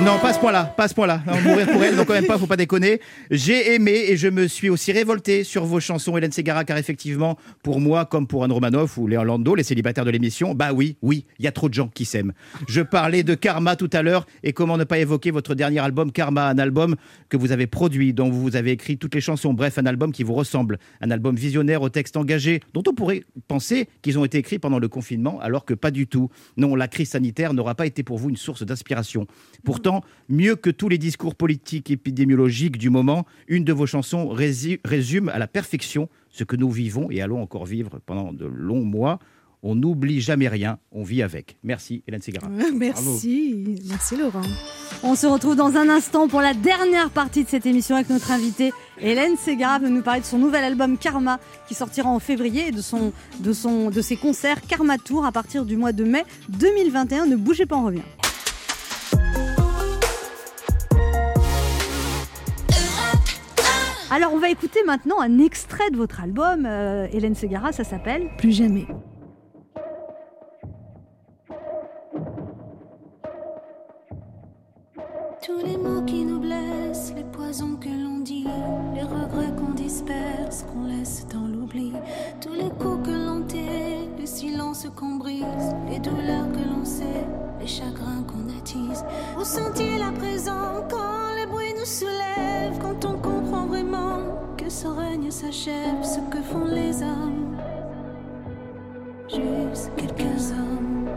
Non, pas ce point-là, pas ce point-là. Mourir pour elle, non, quand même pas, faut pas déconner. J'ai aimé et je me suis aussi révolté sur vos chansons, Hélène Ségara, car effectivement, pour moi, comme pour Anne Romanoff ou Léon Lando, les célibataires de l'émission, bah oui, oui, il y a trop de gens qui s'aiment. Je parlais de Karma tout à l'heure et comment ne pas évoquer votre dernier album, Karma, un album que vous avez produit, dont vous avez écrit toutes les chansons, bref, un album qui vous ressemble, un album visionnaire au texte engagé, dont on pourrait penser qu'ils ont été écrits pendant le confinement, alors que pas du tout. Non, la crise sanitaire n'aura pas été pour vous une source d'inspiration. Pourtant, mieux que tous les discours politiques épidémiologiques du moment, une de vos chansons rési- résume à la perfection ce que nous vivons et allons encore vivre pendant de longs mois. On n'oublie jamais rien, on vit avec. Merci Hélène Ségara. [laughs] Merci, merci Laurent. On se retrouve dans un instant pour la dernière partie de cette émission avec notre invitée Hélène Ségara va nous parler de son nouvel album Karma qui sortira en février et de, son, de, son, de ses concerts Karma Tour à partir du mois de mai 2021. Ne bougez pas, on revient. Alors, on va écouter maintenant un extrait de votre album, euh, Hélène Segara, ça s'appelle Plus jamais. Tous les mots qui nous blessent, les poisons que l'on dit, les regrets qu'on disperse, qu'on laisse dans l'oubli, tous les coups que l'on tait, le silence qu'on brise, les douleurs que l'on sait, les chagrins qu'on attise. Vous sentiez la présent quand les bruits nous soulèvent, quand on comprend vraiment que ce règne s'achève, ce que font les hommes, juste quelques hommes.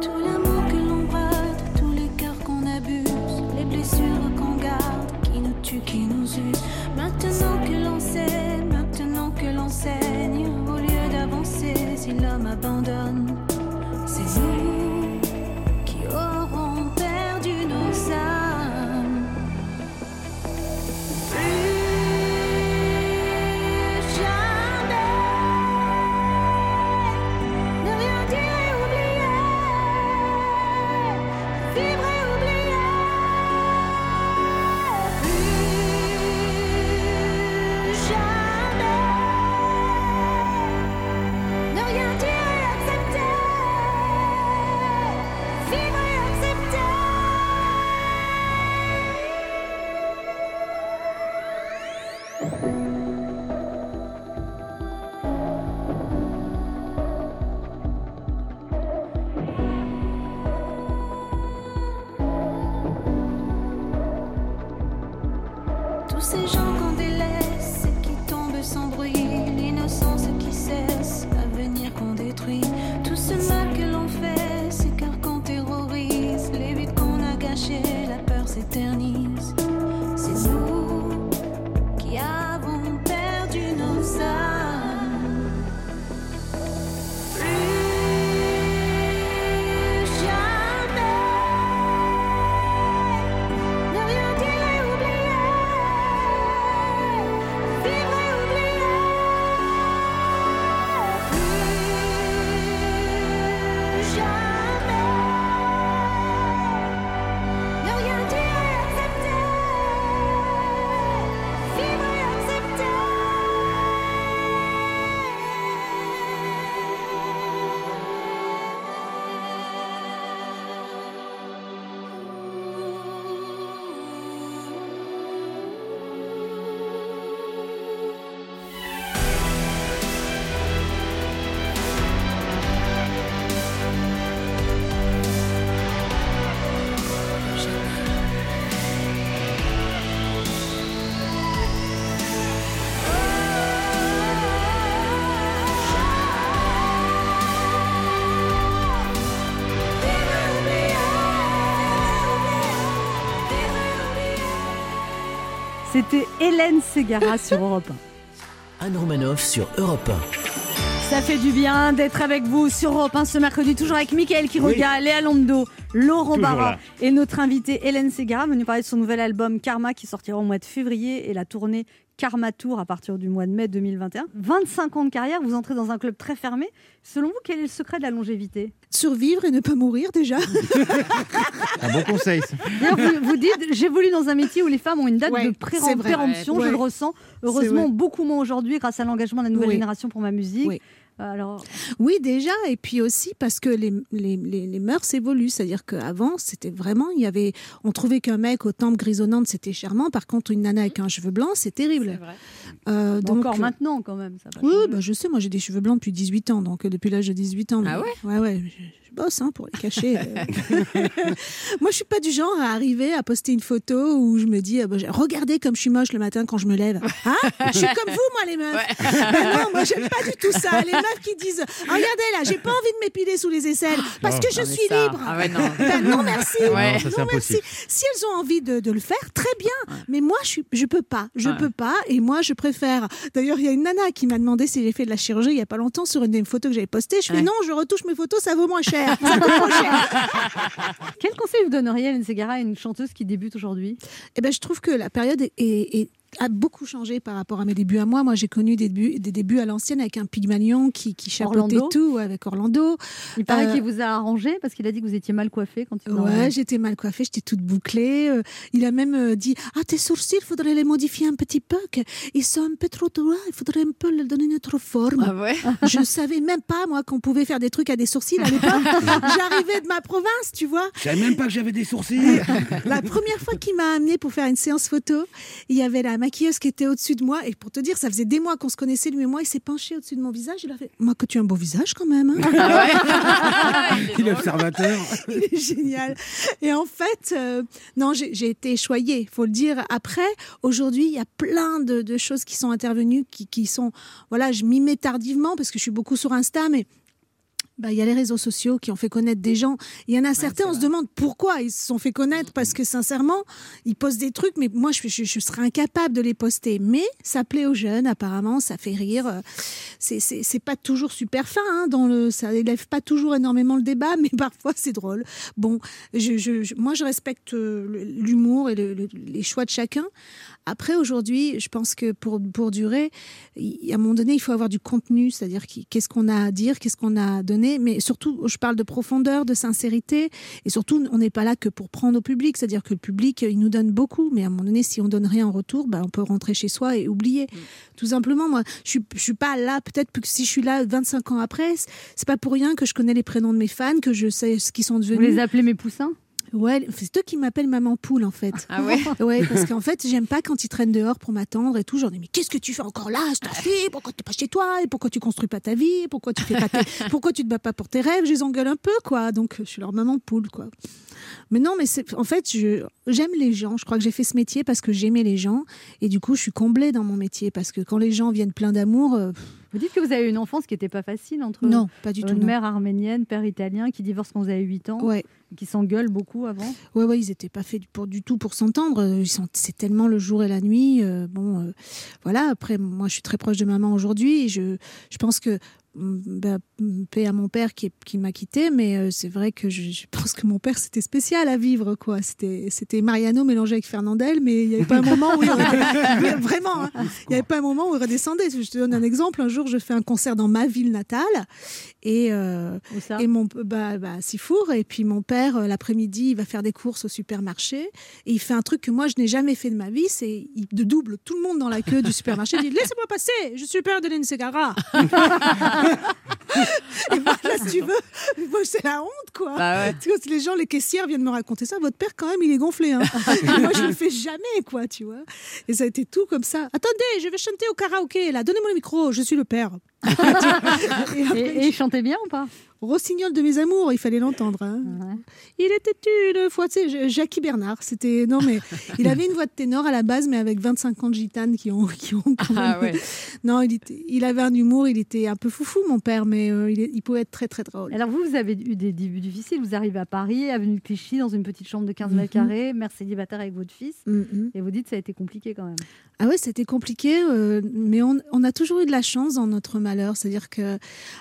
Tout l'amour que l'on brade, tous les cœurs qu'on abuse, les blessures qu'on garde, qui nous tuent, qui nous usent. Maintenant que l'on sait, maintenant que l'on saigne, au lieu d'avancer, si l'homme abandonne, 随手 Hélène Segara sur Europe 1. Anne Romanoff sur Europe Ça fait du bien d'être avec vous sur Europe 1 ce mercredi, toujours avec Mickaël Quiroga, Léa Londo, Laurent Barra et notre invitée Hélène Segara, venue parler de son nouvel album Karma qui sortira au mois de février et la tournée Karma Tour à partir du mois de mai 2021. 25 ans de carrière, vous entrez dans un club très fermé. Selon vous, quel est le secret de la longévité? Survivre et ne pas mourir déjà. [laughs] Un bon conseil. vous, vous dites, j'évolue dans un métier où les femmes ont une date Ouais, de pré-péremption, Ouais. je le ressens. Heureusement, beaucoup moins aujourd'hui grâce à l'engagement de la nouvelle Oui. génération pour ma musique. Oui. Alors, Oui, déjà, et puis aussi parce que les, les, les, les mœurs évoluent. C'est-à-dire qu'avant, c'était vraiment, il y avait, on trouvait qu'un mec aux tempes grisonnantes, c'était charmant. Par contre, une nana avec un cheveu blanc, c'est terrible. Euh, Bon, donc, encore euh, maintenant, quand même. Ça va Oui, bah, je sais, moi j'ai des cheveux blancs depuis 18 ans, donc euh, depuis l'âge de 18 ans. Ah mais- Ouais, ouais, je, je bosse hein, pour les cacher. euh. [laughs] moi je suis pas du genre à arriver à poster une photo où je me dis, ah, bah, regardez comme je suis moche le matin quand je me lève. Hein? Je suis comme vous, moi les meufs. Ben non, moi j'aime pas du tout ça. Les meufs qui disent, regardez là, j'ai pas envie de m'épiler sous les aisselles parce que je suis ça- libre. ah ouais, non. Ben non, merci. Ouais. Non, ça, c'est Non, merci. Si elles ont envie de, de le faire, très bien. Mais moi, je suis, je peux pas. Je Ouais. peux pas. Et moi, je préfère. D'ailleurs, il y a une nana qui m'a demandé si j'ai fait de la chirurgie il y a pas longtemps sur une des photos que j'avais postées. Je fais Ouais. non, je retouche mes photos, ça vaut moins cher. [laughs] Ça cher. Quel conseil vous donneriez, Hélène à une chanteuse qui débute aujourd'hui? Eh ben, je trouve que la période est, est- est a beaucoup changé par rapport à mes débuts à moi. Moi, j'ai connu des débuts, des débuts à l'ancienne avec un Pygmalion qui, qui chapeautait Orlando. tout, avec Orlando. Il paraît Euh, qu'il vous a arrangé parce qu'il a dit que vous étiez mal coiffé quand il vous a Ouais, j'étais mal coiffée, j'étais toute bouclée. Euh, il a même euh, dit Ah, tes sourcils, il faudrait les modifier un petit peu, que ils sont un peu trop droits, il faudrait un peu leur donner une autre forme. Ah ouais [laughs] Je savais même pas, moi, qu'on pouvait faire des trucs à des sourcils à l'époque. [laughs] J'arrivais de ma province, tu vois. Je savais même pas que j'avais des sourcils. [laughs] La première fois qu'il m'a amené pour faire une séance photo, il y avait la maquilleuse qui était au-dessus de moi. Et pour te dire, ça faisait des mois qu'on se connaissait, lui et moi. Il s'est penché au-dessus de mon visage. Il a fait Moi, que tu as un beau visage quand même. hein. [laughs] [laughs] Il est observateur. [laughs] Il est génial. Et en fait, euh, non, j'ai j'ai été choyée, faut le dire. Après, aujourd'hui, il y a plein de, de choses qui sont intervenues, qui, qui sont, voilà, je m'y mets tardivement parce que je suis beaucoup sur Insta, mais bah, il y a les réseaux sociaux qui ont fait connaître des gens. Il y en a certains, on se demande pourquoi ils se sont fait connaître, parce que sincèrement, ils postent des trucs, mais moi, je, je, je serais incapable de les poster. Mais ça plaît aux jeunes, apparemment, ça fait rire. Euh, C'est- pas toujours super fin, hein, dans le, ça élève pas toujours énormément le débat, [laughs] mais parfois c'est drôle. Bon, je, moi, je respecte euh, l'humour et le- le- les choix de chacun. Après, aujourd'hui, je pense que pour, pour durer, à un moment donné, il faut avoir du contenu, c'est-à-dire qu'est-ce qu'on a à dire, qu'est-ce qu'on a à donner, mais surtout, je parle de profondeur, de sincérité, et surtout, on n'est pas là que pour prendre au public, c'est-à-dire que le public, il nous donne beaucoup, mais à un moment donné, si on donne rien en retour, bah, on peut rentrer chez soi et oublier. Tout simplement, moi, je suis, je suis pas là, peut-être que si je suis là 25 ans après, c'est pas pour rien que je connais les prénoms de mes fans, que je sais ce qu'ils sont devenus. Vous les appelez mes poussins? Ouais, c'est eux qui m'appellent maman poule en fait. Ah ouais [laughs] Ouais, parce qu'en fait, j'aime pas quand ils traînent dehors pour m'attendre et tout. J'en ai, mais qu'est-ce que tu fais encore là, cette fille? Pourquoi t'es pas chez toi? Et pourquoi tu construis pas ta vie? Pourquoi tu fais pas tes- [laughs] Pourquoi tu te bats pas pour tes rêves? Je les engueule un peu, quoi. Donc, je suis leur maman poule, quoi. Mais non, mais c'est, en fait, je, j'aime les gens. Je crois que j'ai fait ce métier parce que j'aimais les gens. Et du coup, je suis comblée dans mon métier parce que quand les gens viennent pleins d'amour, euh, Vous dites que vous avez eu une enfance qui n'était pas facile entre non, pas du euh, tout. une mère arménienne, père italien, qui divorce quand vous avez 8 ans, Ouais. qui s'engueulent beaucoup avant. Ouais, ouais, ils étaient pas faits pour du tout pour s'entendre. Ils sont, c'est tellement le jour et la nuit. euh, bon, euh, voilà. Après, moi, je suis très proche de maman aujourd'hui. et Je, je pense que bah, paix à mon père qui, qui m'a quitté, mais euh, c'est vrai que je, je pense que mon père c'était spécial à vivre, quoi. C'était, c'était Mariano mélangé avec Fernandel, mais il n'y avait pas un moment où il redescendait. [laughs] [laughs] vraiment, hein. il n'y avait pas un moment où il redescendait. Je te donne un exemple. Un jour, je fais un concert dans ma ville natale et euh, Où ça? et mon bah, bah, à Sifour et puis mon père euh, l'après-midi il va faire des courses au supermarché et il fait un truc que moi je n'ai jamais fait de ma vie c'est il de double tout le monde dans la queue du supermarché il dit [laughs] laissez-moi passer je suis père de Segara et moi là si tu veux moi, c'est la honte quoi. Bah ouais. Les gens les caissières viennent me raconter ça. Votre père quand même il est gonflé hein. [laughs] Moi je le fais jamais quoi tu vois. Et ça a été tout comme ça. Attendez je vais chanter au karaoké là. Donnez-moi le micro je suis le père. Et Et, et il chantait bien ou pas? Rossignol de mes amours, il fallait l'entendre. hein. Il était une fois, tu sais, Jackie Bernard. C'était non mais il avait une voix de ténor à la base, mais avec 25 ans de gitane qui ont, qui ont Ah ouais. Non, il était, il avait un humour, il était un peu foufou mon père, mais euh, il, est- il pouvait être très très drôle. Alors vous, vous avez eu des débuts difficiles. Vous arrivez à Paris, avenue Clichy, dans une petite chambre de 15 mètres Mhm. carrés, mère célibataire avec votre fils. Mhm. Et vous dites ça a été compliqué quand même. Ah ouais, c'était compliqué, euh, mais on, on a toujours eu de la chance dans notre malheur. C'est-à-dire que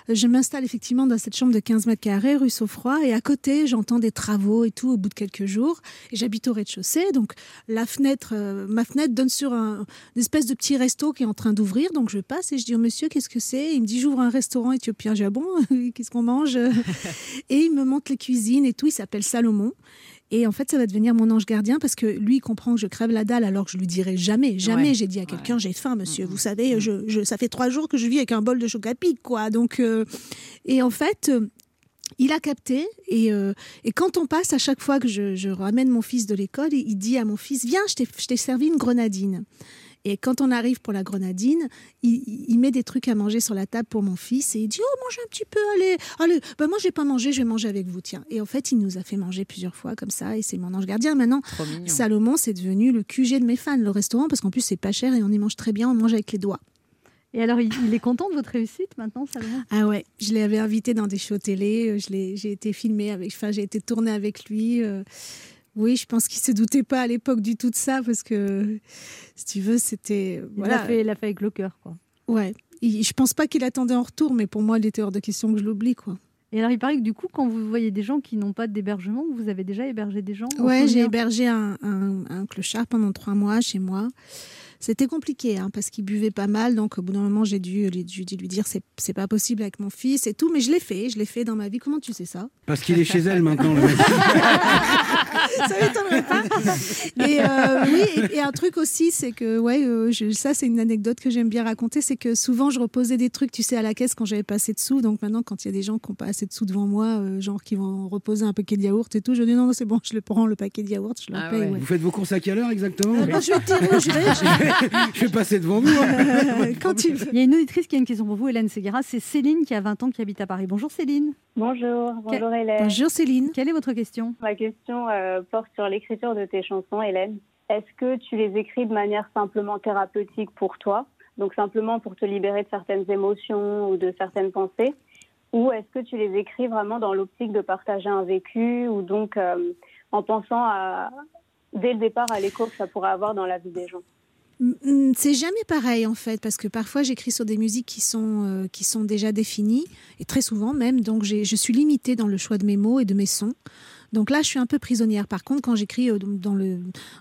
je m'installe effectivement dans cette chambre de 15 mètres carrés, rue Saufroy, et à côté, j'entends des travaux et tout au bout de quelques jours. Et j'habite au rez-de-chaussée, donc la fenêtre, euh, ma fenêtre donne sur un, une espèce de petit resto qui est en train d'ouvrir. Donc je passe et je dis au monsieur, qu'est-ce que c'est? Il me dit, j'ouvre un restaurant éthiopien. J'ai ah bon, [laughs] qu'est-ce qu'on mange? [laughs] Et il me montre les cuisines et tout. Il s'appelle Salomon. Et en fait, ça va devenir mon ange gardien parce que lui, il comprend que je crève la dalle alors que je lui dirai jamais, jamais. Ouais. J'ai dit à quelqu'un, j'ai faim, monsieur. Vous savez, je, je- ça fait trois jours que je vis avec un bol de chocolat pic, quoi. Donc, euh, et en fait. euh, il a capté et, euh, et quand on passe à chaque fois que je, je ramène mon fils de l'école, il, il dit à mon fils viens je t'ai servi une grenadine. Et quand on arrive pour la grenadine, il, met des trucs à manger sur la table pour mon fils et il dit oh mange un petit peu allez allez. Ben moi j'ai pas mangé je vais manger avec vous tiens. Et en fait il nous a fait manger plusieurs fois comme ça et c'est mon ange gardien. Maintenant. Salomon c'est devenu le QG de mes fans. Le restaurant parce qu'en plus c'est pas cher et on y mange très bien on mange avec les doigts. Et alors, il, est content de votre réussite maintenant, Salomon? Ah ouais je l'avais invité dans des shows télé euh, je l'ai j'ai été filmée avec enfin j'ai été tournée avec lui euh, oui, je pense qu'il se doutait pas à l'époque du tout de ça parce que, si tu veux, c'était Il l'a fait, il fait avec le cœur, quoi. Ouais, Il- je pense pas qu'il attendait en retour, mais pour moi, il était hors de question que je l'oublie, quoi. Et alors, il paraît que du coup, quand vous voyez des gens qui n'ont pas d'hébergement, vous avez déjà hébergé des gens en Ouais, j'ai hébergé un, un- un clochard pendant trois mois chez moi. C'était compliqué hein, parce qu'il buvait pas mal, donc au bout d'un moment j'ai dû, lui- j'ai dû lui dire c'est pas possible avec mon fils et tout, mais je l'ai fait, je l'ai fait dans ma vie. Comment tu sais ça? Parce qu'il est chez elle maintenant. le mec. [laughs] ça m'étonnerait pas. Et euh, oui, et, et un truc aussi, c'est que, ouais, euh, je- ça, c'est une anecdote que j'aime bien raconter, c'est que souvent, je reposais des trucs, tu sais, à la caisse quand j'avais pas assez de sous. Donc maintenant, quand il y a des gens qui n'ont pas assez de sous devant moi, euh, genre qui vont reposer un paquet de yaourt et tout, je dis non, non, c'est bon, je le prends, le paquet de yaourt, je le Ah paye. ouais. ouais. Vous faites vos courses à quelle heure exactement? Euh, quand je vais te dire où je vais, [laughs] Je vais passer devant vous. hein. je- [laughs] quand tu veux. Il y a une auditrice qui a une question pour vous, Hélène Ségara. C'est Céline qui a 20 ans qui habite à Paris. Bonjour Céline. Bonjour, bonjour Hélène. Bonjour Céline. Quelle est votre question? Ma question euh, porte sur l'écriture de tes chansons, Hélène. Est-ce que tu les écris de manière simplement thérapeutique pour toi, donc simplement pour te libérer de certaines émotions ou de certaines pensées, ou est-ce que tu les écris vraiment dans l'optique de partager un vécu ou donc euh, en pensant à, dès le départ à l'écho que ça pourrait avoir dans la vie des gens? C'est jamais pareil en fait, parce que parfois j'écris sur des musiques qui sont, euh, qui sont déjà définies, et très souvent même, donc je suis limitée dans le choix de mes mots et de mes sons. Donc là, je suis un peu prisonnière. Par contre, quand j'écris euh, dans le,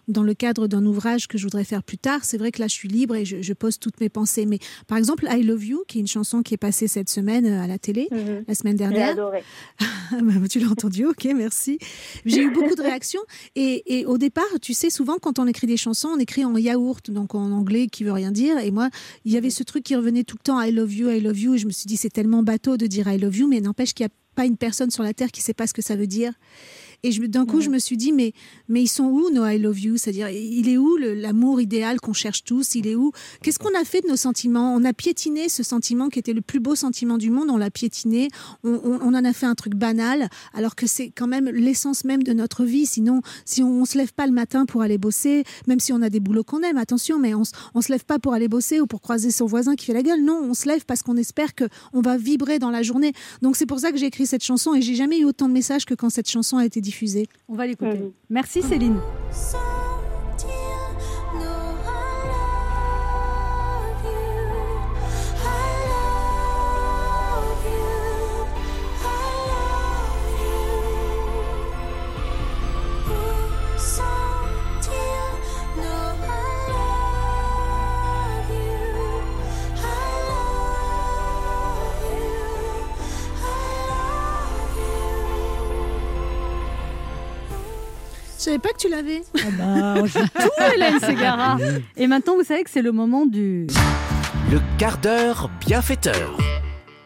dans le cadre d'un ouvrage que je voudrais faire plus tard, c'est vrai que là, je suis libre et je, je pose toutes mes pensées. Mais par exemple, I Love You, qui est une chanson qui est passée cette semaine euh, à la télé, la semaine J'ai dernière. adoré. [laughs] Bah, tu l'as entendu, ok, merci. J'ai eu beaucoup de réactions. Et, et au départ, tu sais, souvent, quand on écrit des chansons, on écrit en yaourt, donc en anglais, qui veut rien dire. Et moi, il y avait ce truc qui revenait tout le temps, I love you, I love you. Et je me suis dit, c'est tellement bateau de dire I love you, mais n'empêche qu'il n'y a pas une personne sur la Terre qui sait pas ce que ça veut dire. Et d'un coup, je me suis dit, mais, mais ils sont où nos I love you? C'est-à-dire, il est où l'amour idéal qu'on cherche tous? Il est où? Qu'est-ce qu'on a fait de nos sentiments? On a piétiné ce sentiment qui était le plus beau sentiment du monde, on l'a piétiné, on, on- on en a fait un truc banal, alors que c'est quand même l'essence même de notre vie. Sinon, si on, ne se lève pas le matin pour aller bosser, même si on a des boulots qu'on aime, attention, mais on, on se lève pas pour aller bosser ou pour croiser son voisin qui fait la gueule. Non, on se lève parce qu'on espère que on va vibrer dans la journée. Donc c'est pour ça que j'ai écrit cette chanson et j'ai jamais eu autant de messages que quand cette chanson a été diffusée. On va l'écouter. Merci Céline. Je savais pas que tu l'avais? bah, on joue tout, Hélène Ségara. [laughs] Et maintenant, vous savez que c'est le moment du. Le quart d'heure bienfaiteur.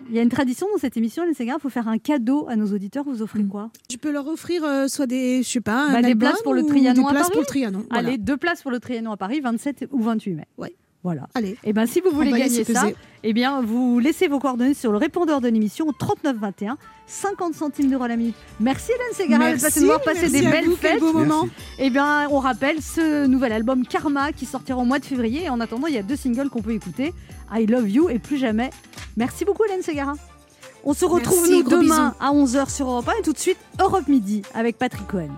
Il y a une tradition dans cette émission, Hélène Ségara, il faut faire un cadeau à nos auditeurs. Vous offrez quoi? Je peux leur offrir euh, soit des, je sais pas, Bah, un des album places pour le Trianon des à places Paris. pour le Trianon. voilà. Allez, deux places pour le Trianon à Paris, 27 ou 28 mai. Ouais. Voilà. Allez. Et ben si vous voulez gagner ça, eh bien vous laissez vos coordonnées sur le répondeur de l'émission au 39 21, 50 centimes d'euros la minute. Merci Hélène Ségara de passer de voir passer des à belles vous, fêtes. beau moment. Eh bien on rappelle ce nouvel album Karma qui sortira au mois de février. Et en attendant, il y a deux singles qu'on peut écouter, I Love You et Plus jamais. Merci beaucoup Hélène Ségara. On se retrouve Merci, nous demain à 11h sur Europe 1 et tout de suite Europe Midi avec Patrick Cohen.